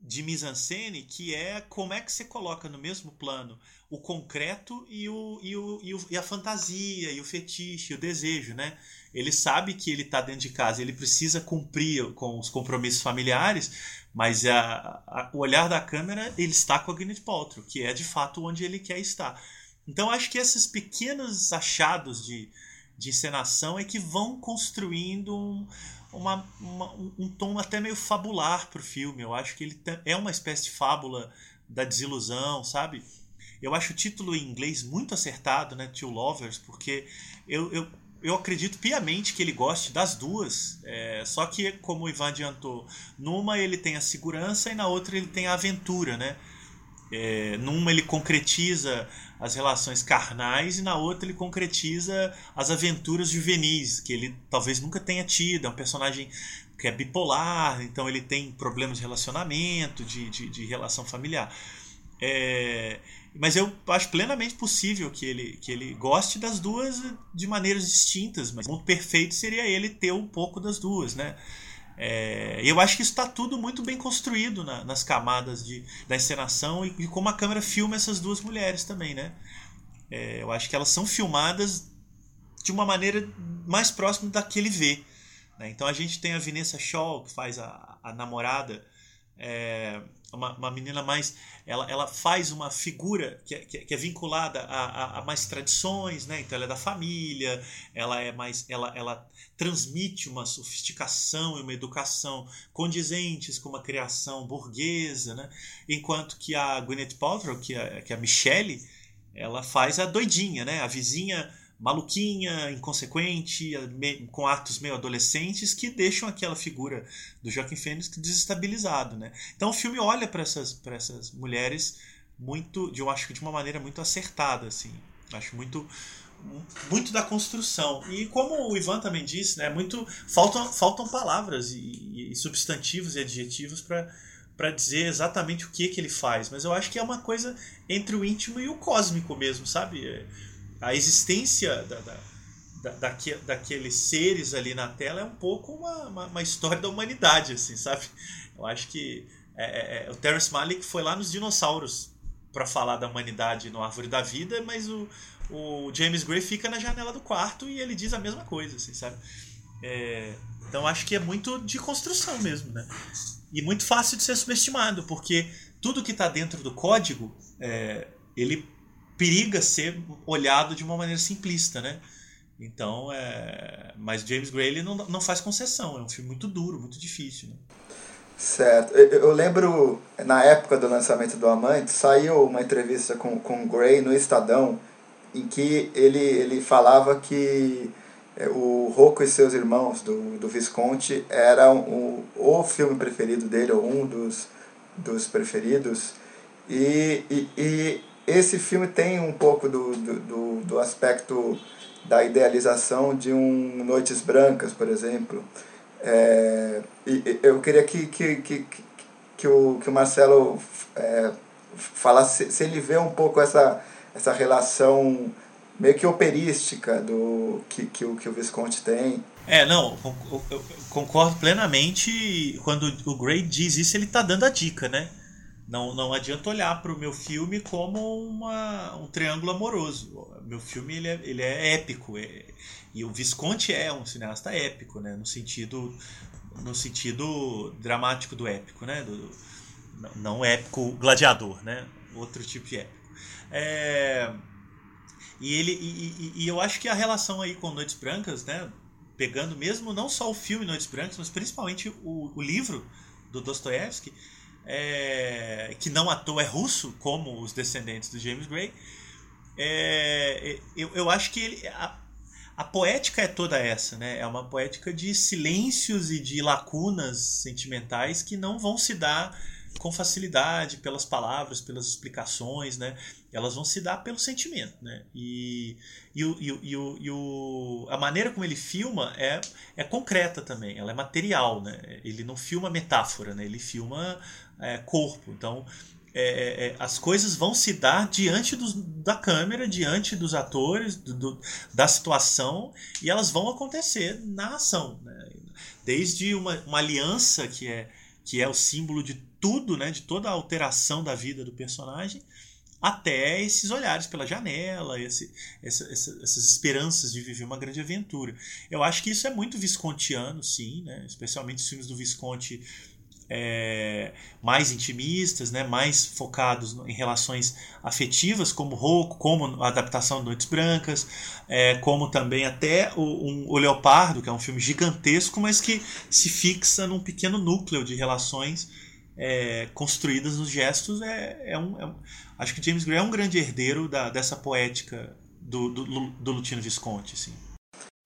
de mise-en-scène, que é como é que você coloca no mesmo plano o concreto e, o, e, o, e, o, e a fantasia, e o fetiche, o desejo, né? Ele sabe que ele está dentro de casa, ele precisa cumprir com os compromissos familiares, mas a, a, o olhar da câmera, ele está com a Gwyneth Paltrow, que é de fato onde ele quer estar. Então acho que esses pequenos achados de, de encenação é que vão construindo um, uma, uma, um tom até meio fabular para o filme. Eu acho que ele é uma espécie de fábula da desilusão, sabe? Eu acho o título em inglês muito acertado, né? Two Lovers, porque eu, eu, eu acredito piamente que ele goste das duas. É, só que, como o Ivan adiantou, numa ele tem a segurança e na outra ele tem a aventura, né? É, numa ele concretiza as relações carnais e na outra ele concretiza as aventuras juvenis que ele talvez nunca tenha tido. É um personagem que é bipolar, então ele tem problemas de relacionamento, de, de, de relação familiar. É, mas eu acho plenamente possível que ele, que ele goste das duas de maneiras distintas, mas o perfeito seria ele ter um pouco das duas, né? É, eu acho que isso está tudo muito bem construído na, nas camadas de, da encenação e, e, como a câmera filma essas duas mulheres também, né? É, eu acho que elas são filmadas de uma maneira mais próxima da que ele vê. Né? Então a gente tem a Vanessa Shaw, que faz a, a namorada, é, uma, uma menina mais. Ela, ela faz uma figura que é, que é vinculada a, a, a, mais tradições, né? Então ela é da família, ela é mais. Ela, ela transmite uma sofisticação e uma educação condizentes com uma criação burguesa, né? Enquanto que a Gwyneth Paltrow, que é, que é a Michelle, ela faz a doidinha, né? A vizinha maluquinha, inconsequente, com atos meio adolescentes que deixam aquela figura do Joaquim Fênix desestabilizado, né? Então o filme olha para essas essas mulheres muito, de eu acho que de uma maneira muito acertada, assim. Acho muito muito da construção. E como o Ivan também disse, né, muito faltam faltam palavras e, e substantivos e adjetivos para para dizer exatamente o que que ele faz, mas eu acho que é uma coisa entre o íntimo e o cósmico mesmo, sabe? A existência da, da, da, daque, daqueles seres ali na tela é um pouco uma, uma, uma história da humanidade, assim, sabe? Eu acho que é, é, é o Terrence Malick foi lá nos dinossauros para falar da humanidade no Árvore da Vida, mas o, o James Gray fica na janela do quarto e ele diz a mesma coisa, assim, sabe? É, então acho que é muito de construção mesmo, né? E muito fácil de ser subestimado, porque tudo que está dentro do código, é, ele periga ser olhado de uma maneira simplista, né? Então, é... mas James Gray ele não, não faz concessão, é um filme muito duro, muito difícil. Né? Certo. Eu lembro, na época do lançamento do Amante, saiu uma entrevista com, com o Gray no Estadão, em que ele, ele falava que é, o Rocco e seus irmãos, do, do Visconti, era o, o filme preferido dele, ou um dos, dos preferidos. E, e, e esse filme tem um pouco do, do, do, aspecto da idealização de um Noites Brancas, por exemplo. É, e eu queria que, que, que, que, o, que o Marcelo é, falasse se ele vê um pouco essa, essa relação meio que operística do que, que, o, que o Visconti tem. É, não, eu concordo plenamente. Quando o Gray diz isso, ele está dando a dica, né? Não, não adianta olhar para o meu filme como uma, um triângulo amoroso. Meu filme ele é, ele é épico. É, e o Visconti é um cineasta épico, né? no, sentido, no sentido dramático do épico. Né? Do, não épico gladiador, né? outro tipo de épico. É, e, ele, e, e, e eu acho que a relação aí com Noites Brancas, né? pegando mesmo não só o filme Noites Brancas, mas principalmente o, o livro do Dostoiévski, é, que não à toa é russo, como os descendentes do James Gray, é, eu, eu acho que ele, a, a poética é toda essa, né? É uma poética de silêncios e de lacunas sentimentais que não vão se dar com facilidade pelas palavras, pelas explicações, né? Elas vão se dar pelo sentimento, né? E, e, o, e, o, e o, a maneira como ele filma é, é concreta também, ela é material, né? Ele não filma metáfora, né? Ele filma é, corpo. Então, é, é, é, as coisas vão se dar diante dos, da câmera, diante dos atores, do, do, da situação, e elas vão acontecer na ação. Né? Desde uma, uma aliança que é que é o símbolo de tudo, né, de toda a alteração da vida do personagem, até esses olhares pela janela, esse, essa, essa, essas esperanças de viver uma grande aventura. Eu acho que isso é muito viscontiano, sim, né? especialmente os filmes do Visconti é, mais intimistas, né, mais focados em relações afetivas, como Rocco, como a adaptação de Noites Brancas, é, como também até o, um, o Leopardo, que é um filme gigantesco, mas que se fixa num pequeno núcleo de relações é, construídas nos gestos. É, é, um, é acho que James Gray é um grande herdeiro da, dessa poética do, do, do Lutino Visconti. Assim.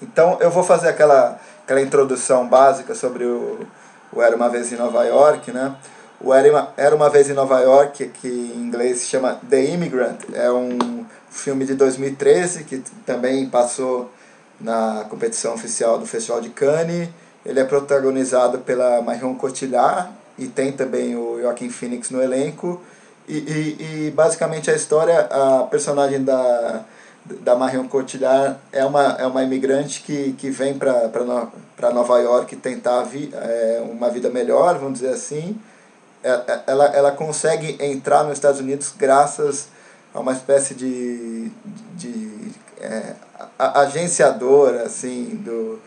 Então eu vou fazer aquela, aquela introdução básica sobre o o Era Uma Vez em Nova York, né? O Era Uma, Vez em Nova York, que em inglês se chama The Immigrant, é um filme de 2013 que também passou na competição oficial do Festival de Cannes. Ele é protagonizado pela Marion Cotillard e tem também o Joaquin Phoenix no elenco. E, e, e basicamente a história, a personagem da da Marion Cotillard é uma, é uma imigrante que, que vem para Nova York tentar vi, é, uma vida melhor, vamos dizer assim. É, é, ela, ela consegue entrar nos Estados Unidos graças a uma espécie de, de é, agenciadora assim, do,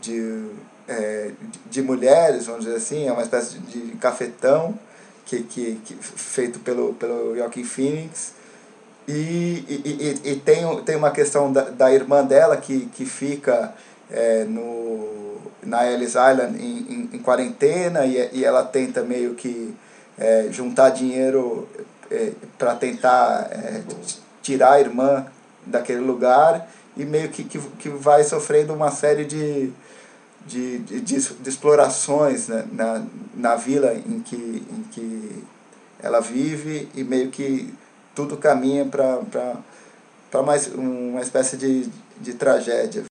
de, é, de mulheres, vamos dizer assim, é uma espécie de, de cafetão que, que, que, feito pelo, pelo Joaquin Phoenix e, e, e, e tem, tem uma questão da, da irmã dela que, que fica é, no, na Ellis Island em, em, em, quarentena e, e ela tenta meio que é, juntar dinheiro é, para tentar é, tirar a irmã daquele lugar e meio que, que, que vai sofrendo uma série de, de, de, de, explorações né, na, na vila em que, em que ela vive e meio que tudo caminha para mais uma espécie de, de tragédia.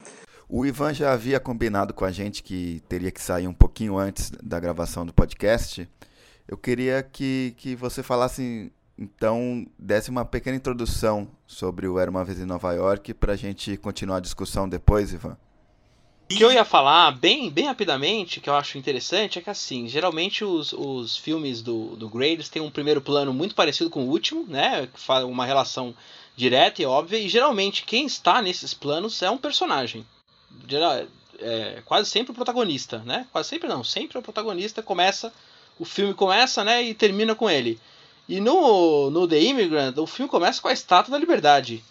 O Ivan já havia combinado com a gente que teria que sair um pouquinho antes da gravação do podcast. Eu queria que, que você falasse, então, desse uma pequena introdução sobre o Era Uma Vez em Nova York para a gente continuar a discussão depois, Ivan. O que eu ia falar, bem, bem rapidamente, que eu acho interessante, é que assim, geralmente os, os filmes do, do Grey têm um primeiro plano muito parecido com o último, né? Uma relação direta e óbvia, e geralmente quem está nesses planos é um personagem. Geral, é, quase sempre o protagonista, né? Quase sempre não, sempre o protagonista começa, o filme começa, né, e termina com ele. E no, no The Immigrant, o filme começa com a Estátua da Liberdade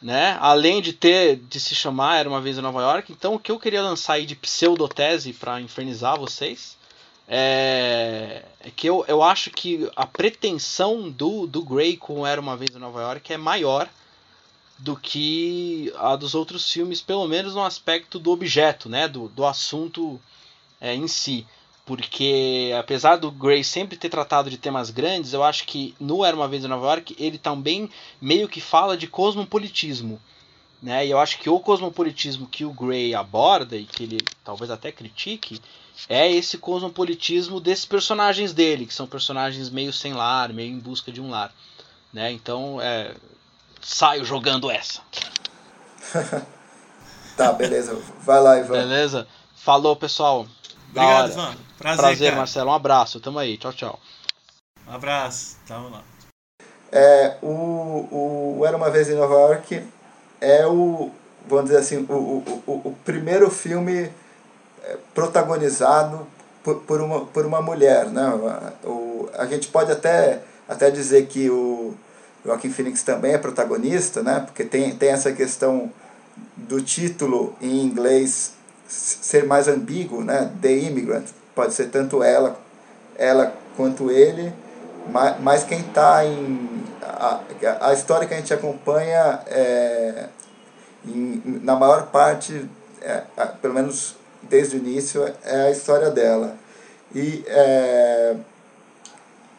né? Além de ter de se chamar Era uma vez em Nova York. Então o que eu queria lançar aí de pseudotese para infernizar vocês é, é, que eu, eu acho que a pretensão do, do Grey com Era uma vez em Nova York é maior do que a dos outros filmes, pelo menos no aspecto do objeto, né? Do, do assunto é, em si porque apesar do Gray sempre ter tratado de temas grandes, eu acho que no Era uma vez em Nova York ele também meio que fala de cosmopolitismo, né? E eu acho que o cosmopolitismo que o Gray aborda e que ele talvez até critique é esse cosmopolitismo desses personagens dele, que são personagens meio sem lar, meio em busca de um lar, né? Então, é, saio jogando essa. tá, beleza. Vai lá, Ivan. Beleza? Falou, pessoal. Obrigado, Ivan. Prazer, Prazer Marcelo. Um abraço. Tamo aí. Tchau, tchau. Um abraço. Tamo lá. É, o, o Era Uma Vez em Nova York é o, vamos dizer assim, o, o, o, o primeiro filme é, protagonizado por, por, uma, por uma mulher. Né? O, a gente pode até, até dizer que o Joaquim Phoenix também é protagonista, né? porque tem, tem essa questão do título em inglês ser mais ambíguo, né? The Immigrant, pode ser tanto ela, ela quanto ele, mas, mas quem está em a, a história que a gente acompanha é, em, na maior parte, é, pelo menos desde o início, é a história dela. E é,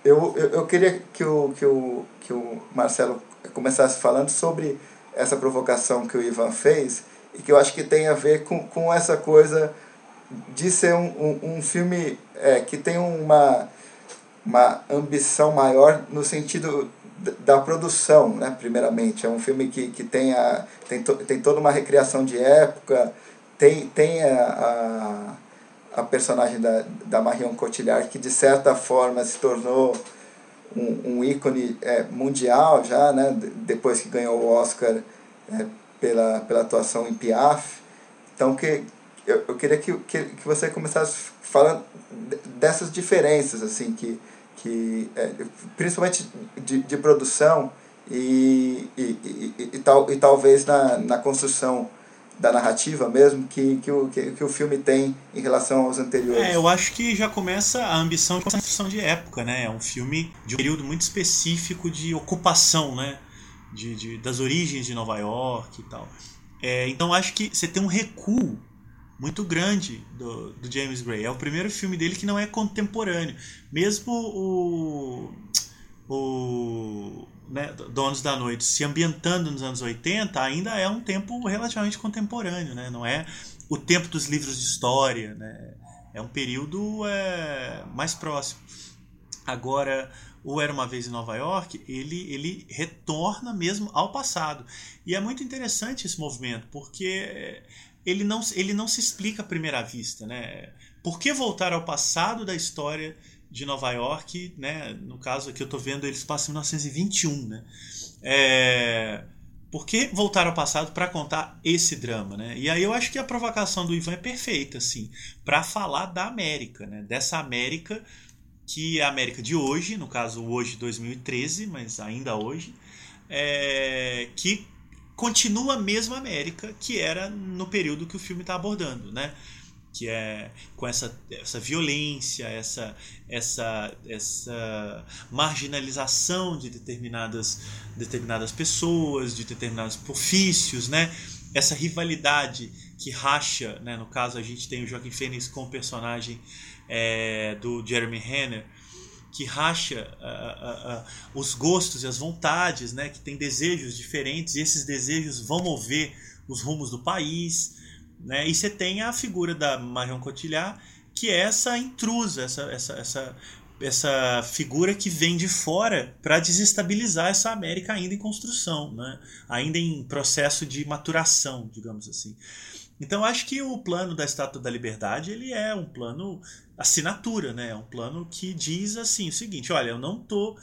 eu, eu, eu queria que o, que, o, que o Marcelo começasse falando sobre essa provocação que o Ivan fez, e que eu acho que tem a ver com, com essa coisa de ser um, um, um filme é, que tem uma, uma ambição maior no sentido da produção, né, primeiramente. É um filme que, que tem, a, tem, to, tem toda uma recriação de época, tem, tem a, a, a personagem da, da Marion Cotillard, que de certa forma se tornou um, um ícone é, mundial já, né? depois que ganhou o Oscar é, pela, pela atuação em Piaf. Então, que, eu, eu queria que, que, que você começasse falando dessas diferenças, assim, que, que é, principalmente de, de produção e, e, e, e, tal, e talvez na, na construção da narrativa mesmo que, que, o, que, o filme tem em relação aos anteriores. É, eu acho que já começa a ambição de construção de época, né? É um filme de um período muito específico de ocupação, né? De, de, das origens de Nova York e tal. É, então acho que você tem um recuo muito grande do, do James Gray. É o primeiro filme dele que não é contemporâneo. Mesmo o, o né, Donos da Noite se ambientando nos anos 80, ainda é um tempo relativamente contemporâneo, né? não é o tempo dos livros de história, né? é um período é, mais próximo. Agora, o Era Uma Vez em Nova York, ele, ele retorna mesmo ao passado. E é muito interessante esse movimento, porque ele não, ele não se explica à primeira vista. Né? Por que voltar ao passado da história de Nova York, né? No caso aqui eu estou vendo eles passam em 1921, né? É... Por que voltar ao passado para contar esse drama, né? E aí eu acho que a provocação do Ivan é perfeita, assim, para falar da América, né? Dessa América que é a América de hoje, no caso hoje 2013, mas ainda hoje, é... que continua a mesma América que era no período que o filme está abordando, né? que é com essa, essa violência, essa, essa, essa marginalização de determinadas, determinadas pessoas, de determinados profícios, né? essa rivalidade que racha, né? no caso a gente tem o Joaquim Phoenix com o personagem é, do Jeremy Renner, que racha uh, uh, uh, os gostos e as vontades, né? que tem desejos diferentes, e esses desejos vão mover os rumos do país. Né? E você tem a figura da Marion Cotillard, que é essa intrusa, essa, essa, essa, essa figura que vem de fora para desestabilizar essa América ainda em construção, né? ainda em processo de maturação, digamos assim. Então acho que o plano da Estátua da Liberdade ele é um plano assinatura, né? É um plano que diz assim o seguinte: olha, eu não estou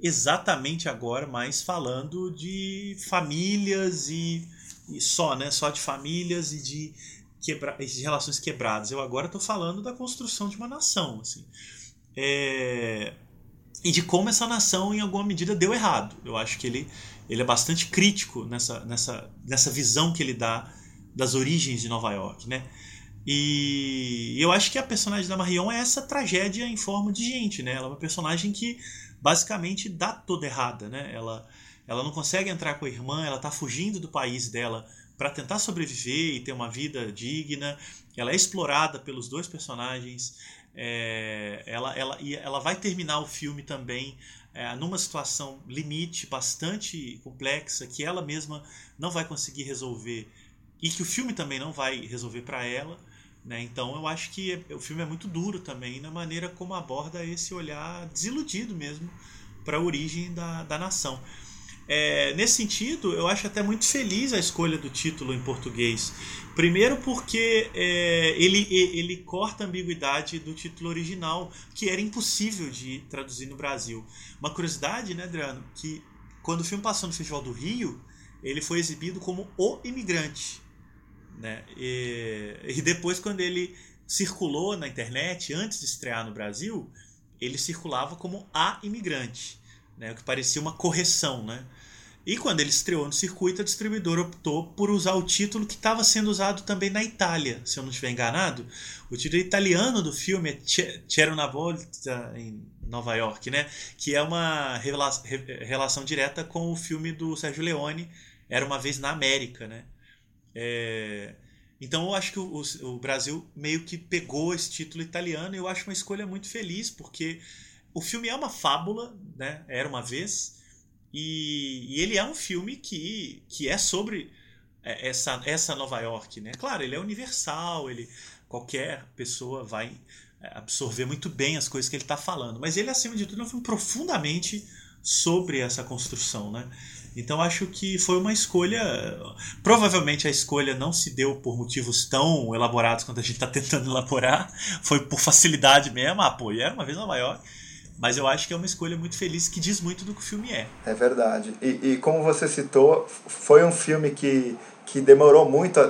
exatamente agora mais falando de famílias e e só, né? Só de famílias e de, quebra de relações quebradas. Eu agora estou falando da construção de uma nação, assim. É... E de como essa nação, em alguma medida, deu errado. Eu acho que ele, ele é bastante crítico nessa, nessa, nessa visão que ele dá das origens de Nova York, né? E eu acho que a personagem da Marion é essa tragédia em forma de gente, né? Ela é uma personagem que basicamente dá toda errada, né? Ela, ela não consegue entrar com a irmã, ela está fugindo do país dela para tentar sobreviver e ter uma vida digna. Ela é explorada pelos dois personagens. É, ela, ela, e ela vai terminar o filme também é, numa situação limite bastante complexa que ela mesma não vai conseguir resolver e que o filme também não vai resolver para ela. Né? Então eu acho que o filme é muito duro também na maneira como aborda esse olhar desiludido mesmo para a origem da, da nação. É, nesse sentido, eu acho até muito feliz a escolha do título em português. Primeiro porque é, ele, ele corta a ambiguidade do título original, que era impossível de traduzir no Brasil. Uma curiosidade, né, Adriano, que quando o filme passou no Festival do Rio, ele foi exibido como O Imigrante. Né? E, e depois, quando ele circulou na internet, antes de estrear no Brasil, ele circulava como A Imigrante, né? o que parecia uma correção, né? E quando ele estreou no circuito, a distribuidora optou por usar o título que estava sendo usado também na Itália, se eu não estiver enganado. O título italiano do filme é C'era una volta em Nova York, né? Que é uma relação direta com o filme do Sérgio Leone, Era uma vez na América, né? É... Então eu acho que o, o, Brasil meio que pegou esse título italiano e eu acho uma escolha muito feliz, porque o filme é uma fábula, né? Era uma vez e, e, ele é um filme que, que é sobre é, essa, essa Nova York, né? Claro, ele é universal, ele qualquer pessoa vai é, absorver muito bem as coisas que ele está falando, mas ele acima de tudo é um filme profundamente sobre essa construção, né? Então acho que foi uma escolha. Provavelmente a escolha não se deu por motivos tão elaborados quanto a gente está tentando elaborar. Foi por facilidade mesmo. Ah, pô, era uma vez Nova York. Mas eu acho que é uma escolha muito feliz que diz muito do que o filme é. É verdade. E, e como você citou, foi um filme que, que demorou muito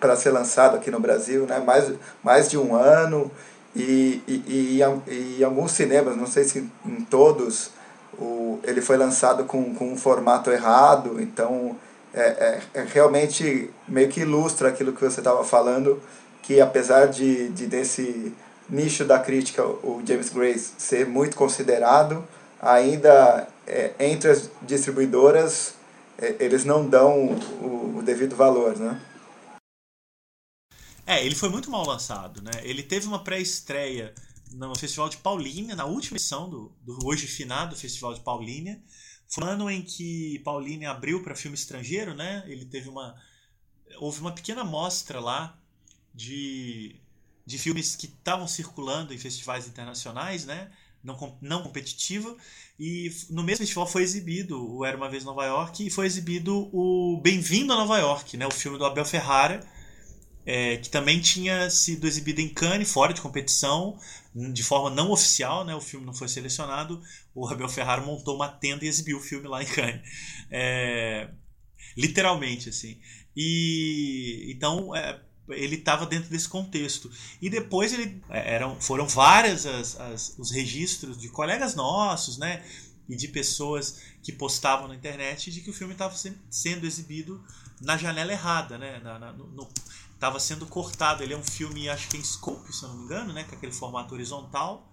para ser lançado aqui no Brasil, né? mais, mais de um ano. E, e, e, e em alguns cinemas, não sei se em todos, o, ele foi lançado com, com um formato errado, então é, é, é realmente meio que ilustra aquilo que você estava falando, que apesar de, de desse nicho da crítica o James Gray ser muito considerado, ainda é, entre as distribuidoras é, eles não dão o, o devido valor, né? É, ele foi muito mal lançado, né? Ele teve uma pré-estreia no Festival de Paulínia, na última edição do, do hoje finado Festival de Paulínia. Foi um ano em que Paulínia abriu para filme estrangeiro, né? Ele teve uma houve uma pequena mostra lá de, de filmes que estavam circulando em festivais internacionais, né? Não, não competitiva. E no mesmo festival foi exibido o Era Uma Vez Nova York e foi exibido o Bem-vindo a Nova York, né? o filme do Abel Ferrara, é, que também tinha sido exibido em Cannes, fora de competição, de forma não oficial, né? O filme não foi selecionado. O Abel Ferrara montou uma tenda e exibiu o filme lá em Cannes. É, literalmente, assim. E então é, ele estava dentro desse contexto. E depois ele é, eram, foram várias as, as, os registros de colegas nossos, né? E de pessoas que postavam na internet de que o filme estava sendo exibido na janela errada, né? Na, na, no, estava sendo cortado. Ele é um filme, acho que em scope, se eu não me engano, né? Com aquele formato horizontal.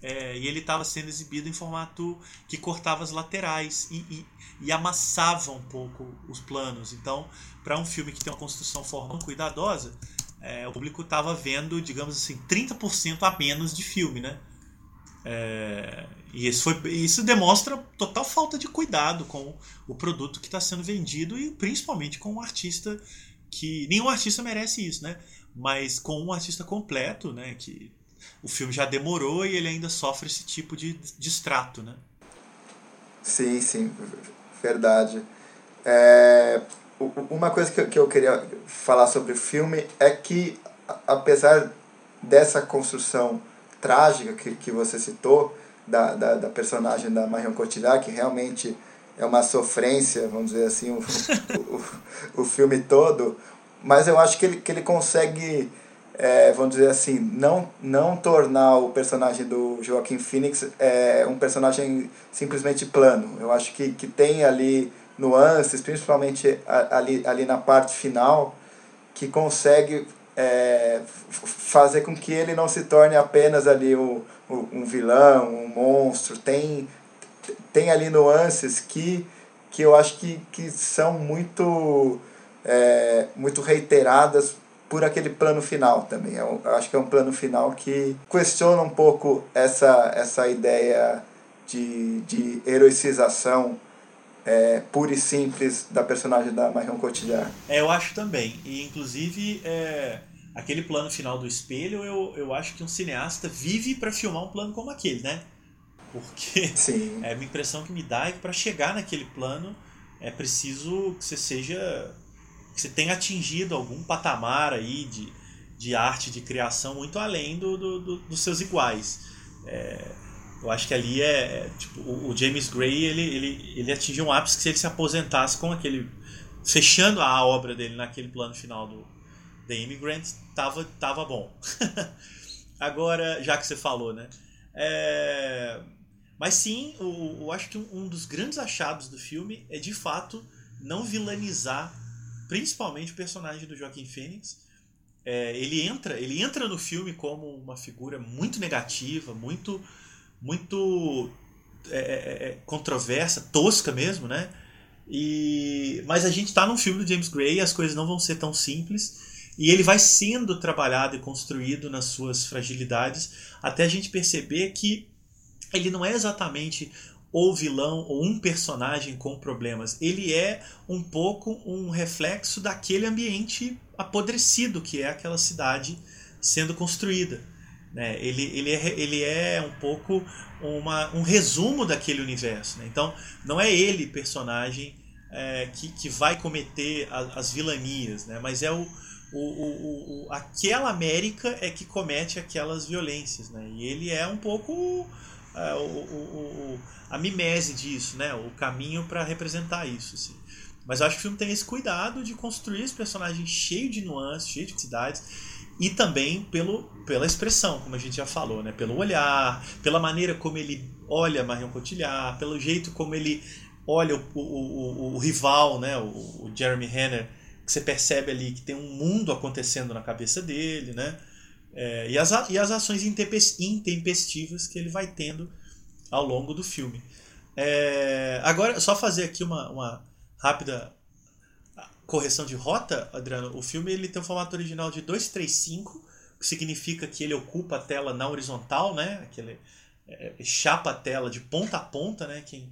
É, e ele estava sendo exibido em formato que cortava as laterais e, e, e amassava um pouco os planos. Então, para um filme que tem uma construção formal cuidadosa, é, o público estava vendo, digamos assim, 30% a menos de filme, né? É, e isso, foi, isso demonstra total falta de cuidado com o produto que está sendo vendido e principalmente com um artista que nenhum artista merece isso, né? Mas com um artista completo, né? Que o filme já demorou e ele ainda sofre esse tipo de distrato, né? Sim, sim, verdade. É, uma coisa que eu queria falar sobre o filme é que, apesar dessa construção trágica que, que você citou, da, da, da personagem da Marion Cotillard, que realmente é uma sofrência, vamos dizer assim, o, o, o filme todo, mas eu acho que ele, que ele consegue, é, vamos dizer assim, não, não tornar o personagem do Joaquim Phoenix é, um personagem simplesmente plano. Eu acho que, que tem ali nuances, principalmente ali, ali na parte final, que consegue é, fazer com que ele não se torne apenas ali o, o, um vilão, um monstro. Tem tem ali nuances que, que eu acho que, que são muito, é, muito reiteradas por aquele plano final também. Eu acho que é um plano final que questiona um pouco essa, essa ideia de, de heroicização é, pura e simples da personagem da Marion Cotillard. É, eu acho também. E, inclusive, é, aquele plano final do espelho, eu, eu acho que um cineasta vive para filmar um plano como aquele, né? Porque Sim. é a impressão que me dá é que para chegar naquele plano é preciso que você seja. que você tenha atingido algum patamar aí de, de arte, de criação muito além do, do, do dos seus iguais. É, eu acho que ali é. é tipo, o, o, James Gray ele, ele, ele atingiu um ápice que se ele se aposentasse com aquele. fechando a obra dele naquele plano final do The Immigrant, tava, tava bom. Agora, já que você falou, né? É, mas sim, eu, eu acho que um, dos grandes achados do filme é de fato não vilanizar principalmente o personagem do Joaquim Phoenix. É, ele entra ele entra no filme como uma figura muito negativa, muito muito é, é, é controversa, tosca mesmo, né? E, mas a gente está num filme do James Gray, as coisas não vão ser tão simples e ele vai sendo trabalhado e construído nas suas fragilidades até a gente perceber que ele não é exatamente o vilão ou um personagem com problemas. Ele é um pouco um reflexo daquele ambiente apodrecido que é aquela cidade sendo construída. Né? Ele, ele, é, ele é um pouco uma, um resumo daquele universo. Né? Então, não é ele personagem é, que, que vai cometer a, as vilanias, né? Mas é o, o, o, o, aquela América é que comete aquelas violências, né? E ele é um pouco é, o, o, a mimese disso, né? O caminho para representar isso, assim. Mas eu acho que o filme tem esse cuidado de construir esse personagem cheio de nuances, cheio de cidades e também pelo, pela expressão, como a gente já falou, né? Pelo olhar, pela maneira como ele olha Marion Cotillard, pelo jeito como ele olha o, o, o, o rival, né? O, Jeremy Renner, que você percebe ali que tem um mundo acontecendo na cabeça dele, né? É, e, as, e as ações intempestivas que ele vai tendo ao longo do filme. É, agora, só fazer aqui uma, uma rápida correção de rota, Adriano. O filme ele tem um formato original de 235, que significa que ele ocupa a tela na horizontal, né? Aquele, é, chapa a tela de ponta a ponta, né? Quem,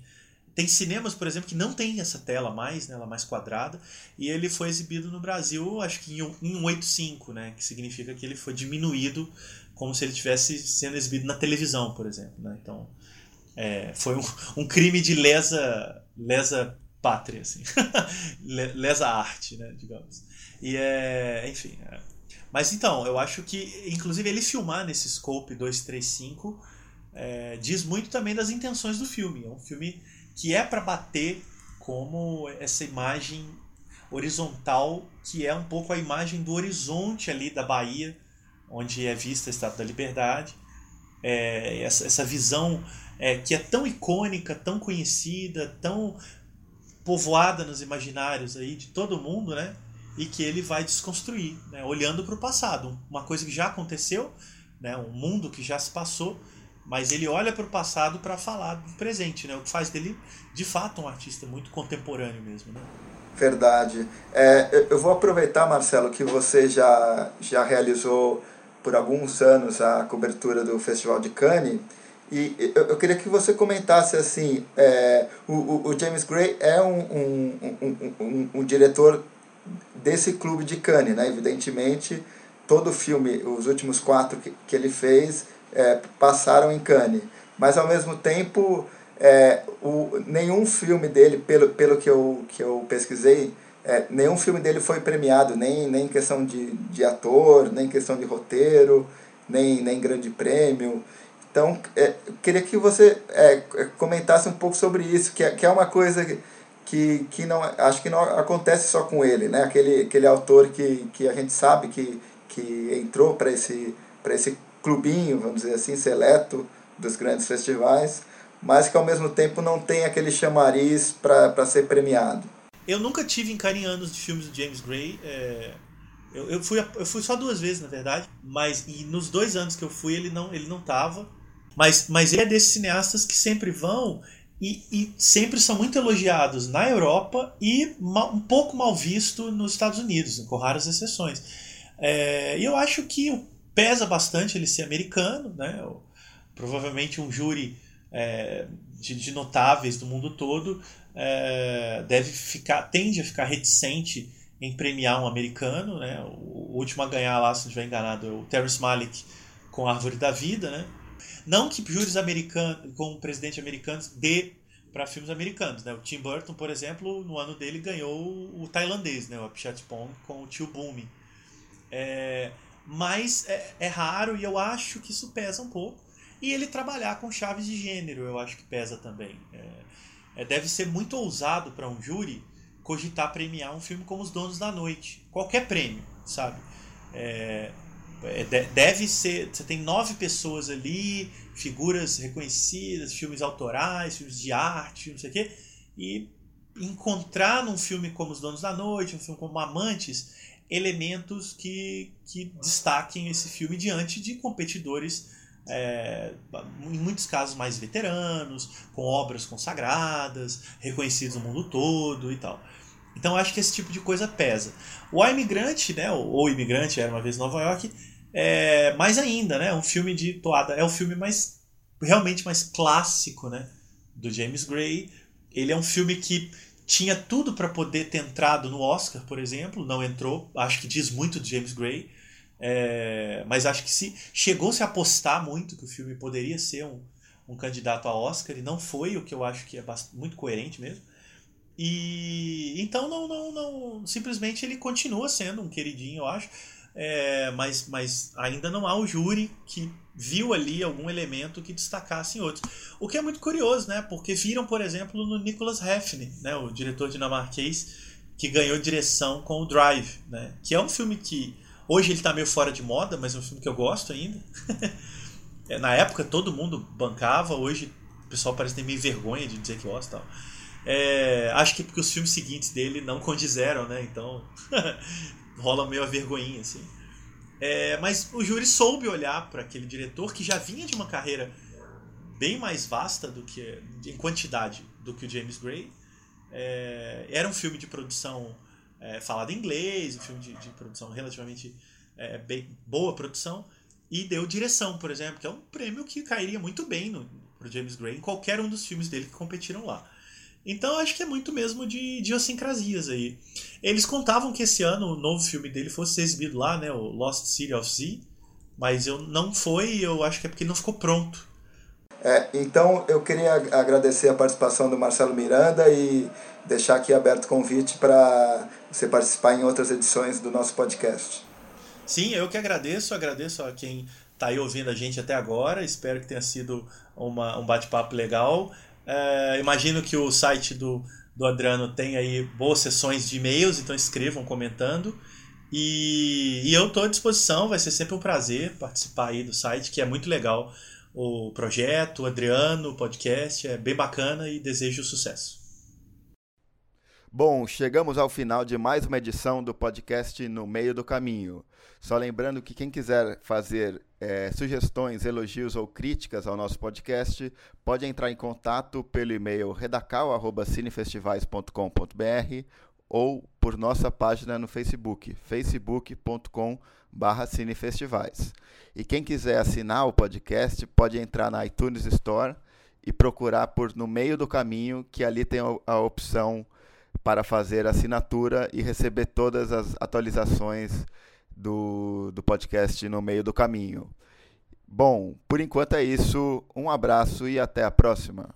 tem cinemas, por exemplo, que não tem essa tela mais, né, ela mais quadrada, e ele foi exibido no Brasil, acho que em 185, né, que significa que ele foi diminuído como se ele tivesse sendo exibido na televisão, por exemplo. Né? Então, é, foi um, um, crime de lesa, lesa pátria, assim. lesa arte, né, digamos. E é, enfim. É. Mas então, eu acho que, inclusive, ele filmar nesse scope 235 é, diz muito também das intenções do filme. É um filme que é para bater como essa imagem horizontal, que é um pouco a imagem do horizonte ali da Bahia, onde é vista a Estátua da Liberdade. É, essa, essa visão é, que é tão icônica, tão conhecida, tão povoada nos imaginários aí de todo mundo, né? E que ele vai desconstruir, né? olhando para o passado, uma coisa que já aconteceu, né? um mundo que já se passou, mas ele olha para o passado para falar do presente, né? O que faz dele, de fato, um artista muito contemporâneo mesmo, né? Verdade. É, eu vou aproveitar, Marcelo, que você já, já realizou por alguns anos a cobertura do Festival de Cannes e eu, eu queria que você comentasse assim, é, o, o James Gray é um, um, um, um, um diretor desse clube de Cannes, né? Evidentemente, todo o filme, os últimos quatro que, que ele fez, é, passaram em Cannes. Mas ao mesmo tempo, é, o, nenhum filme dele, pelo, pelo que, eu, que eu pesquisei, é, nenhum filme dele foi premiado, nem, nem em questão de, de ator, nem em questão de roteiro, nem, nem grande prêmio. Então, é, queria que você é, comentasse um pouco sobre isso, que é, que é uma coisa que, que não, acho que não acontece só com ele, né? Aquele, aquele autor que, que a gente sabe que, que entrou para esse, esse clubinho, vamos dizer assim, seleto dos grandes festivais, mas que ao mesmo tempo não tem aquele chamariz para ser premiado. Eu nunca tive encarinhando de filmes do James Gray. É... Eu, eu, fui, eu fui só duas vezes, na verdade, mas e nos dois anos que eu fui ele não ele não tava. Mas, mas ele é desses cineastas que sempre vão e, e sempre são muito elogiados na Europa e mal, um pouco mal visto nos Estados Unidos, com raras exceções. É, e eu acho que pesa bastante ele ser americano, né? Provavelmente um júri é, de, de, notáveis do mundo todo é, deve ficar, tende a ficar reticente em premiar um americano, né? O, o último a ganhar lá, se não estiver enganado, é o Terrence Malick com a Árvore da Vida, né? Não que júris americanos, com presidente americanos, dê para filmes americanos, né? O Tim Burton, por exemplo, no ano dele ganhou o tailandês, né? O Apichatpong com o Tio Boom. É, mas é, é raro e eu acho que isso pesa um pouco. E ele trabalhar com chaves de gênero, eu acho que pesa também. É, é, deve ser muito ousado para um júri cogitar premiar um filme como Os Donos da Noite. Qualquer prêmio, sabe? É, é deve ser. Você tem nove pessoas ali, figuras reconhecidas, filmes autorais, filmes de arte, não sei o quê. E encontrar num filme como Os Donos da Noite, um filme como Amantes, elementos que, que destaquem esse filme diante de competidores, é, em muitos casos mais veteranos, com obras consagradas, reconhecidos no mundo todo e tal. Então acho que esse tipo de coisa pesa. O A Imigrante, né, ou Imigrante, era uma vez Nova York, é mais ainda, né, um filme de toada, é o filme mais realmente mais clássico, né, do James Gray. Ele é um filme que tinha tudo para poder ter entrado no Oscar, por exemplo, não entrou. Acho que diz muito de James Gray. É, mas acho que se chegou-se a apostar muito que o filme poderia ser um, um candidato a Oscar e não foi, o que eu acho que é muito coerente mesmo. E então não, não, não. Simplesmente ele continua sendo um queridinho, eu acho. É, mas, mas ainda não há o júri que viu ali algum elemento que destacasse em outros. O que é muito curioso, né? Porque viram, por exemplo, no Nicholas Refn, né? o diretor dinamarquês, que ganhou direção com o Drive, né? que é um filme que hoje ele está meio fora de moda, mas é um filme que eu gosto ainda. É, na época todo mundo bancava, hoje o pessoal parece ter meio vergonha de dizer que gosta tal. É, acho que porque os filmes seguintes dele não condizeram, né? Então rola meio a vergonhinha, assim. É, mas o júri soube olhar para aquele diretor que já vinha de uma carreira bem mais vasta do que em quantidade do que o James Gray. É, era um filme de produção é, falado em inglês, um filme de, de produção relativamente é, bem, boa produção, e deu direção, por exemplo, que é um prêmio que cairia muito bem no, pro James Gray em qualquer um dos filmes dele que competiram lá. Então acho que é muito mesmo de idiosincrasias aí. Eles contavam que esse ano o novo filme dele fosse exibido lá, né, o Lost City of Z, mas eu não foi, eu acho que é porque ele não ficou pronto. É, então eu queria agradecer a participação do Marcelo Miranda e deixar aqui aberto o convite para você participar em outras edições do nosso podcast. Sim, eu que agradeço, agradeço a quem está aí ouvindo a gente até agora, espero que tenha sido uma, um bate-papo legal. É, imagino que o site do, do Adriano tem aí boas sessões de e-mails, então escrevam comentando. E, e eu estou à disposição, vai ser sempre um prazer participar aí do site, que é muito legal o projeto, o Adriano, o podcast, é bem bacana e desejo sucesso. Bom, chegamos ao final de mais uma edição do podcast No Meio do Caminho. Só lembrando que quem quiser fazer é, sugestões, elogios ou críticas ao nosso podcast, pode entrar em contato pelo e-mail redacal.cinefestivais.com.br ou por nossa página no Facebook, facebook.com.br cinefestivais. E quem quiser assinar o podcast, pode entrar na iTunes Store e procurar por No Meio do Caminho, que ali tem a opção para fazer assinatura e receber todas as atualizações do, do podcast no meio do caminho. Bom, por enquanto é isso. Um abraço e até a próxima.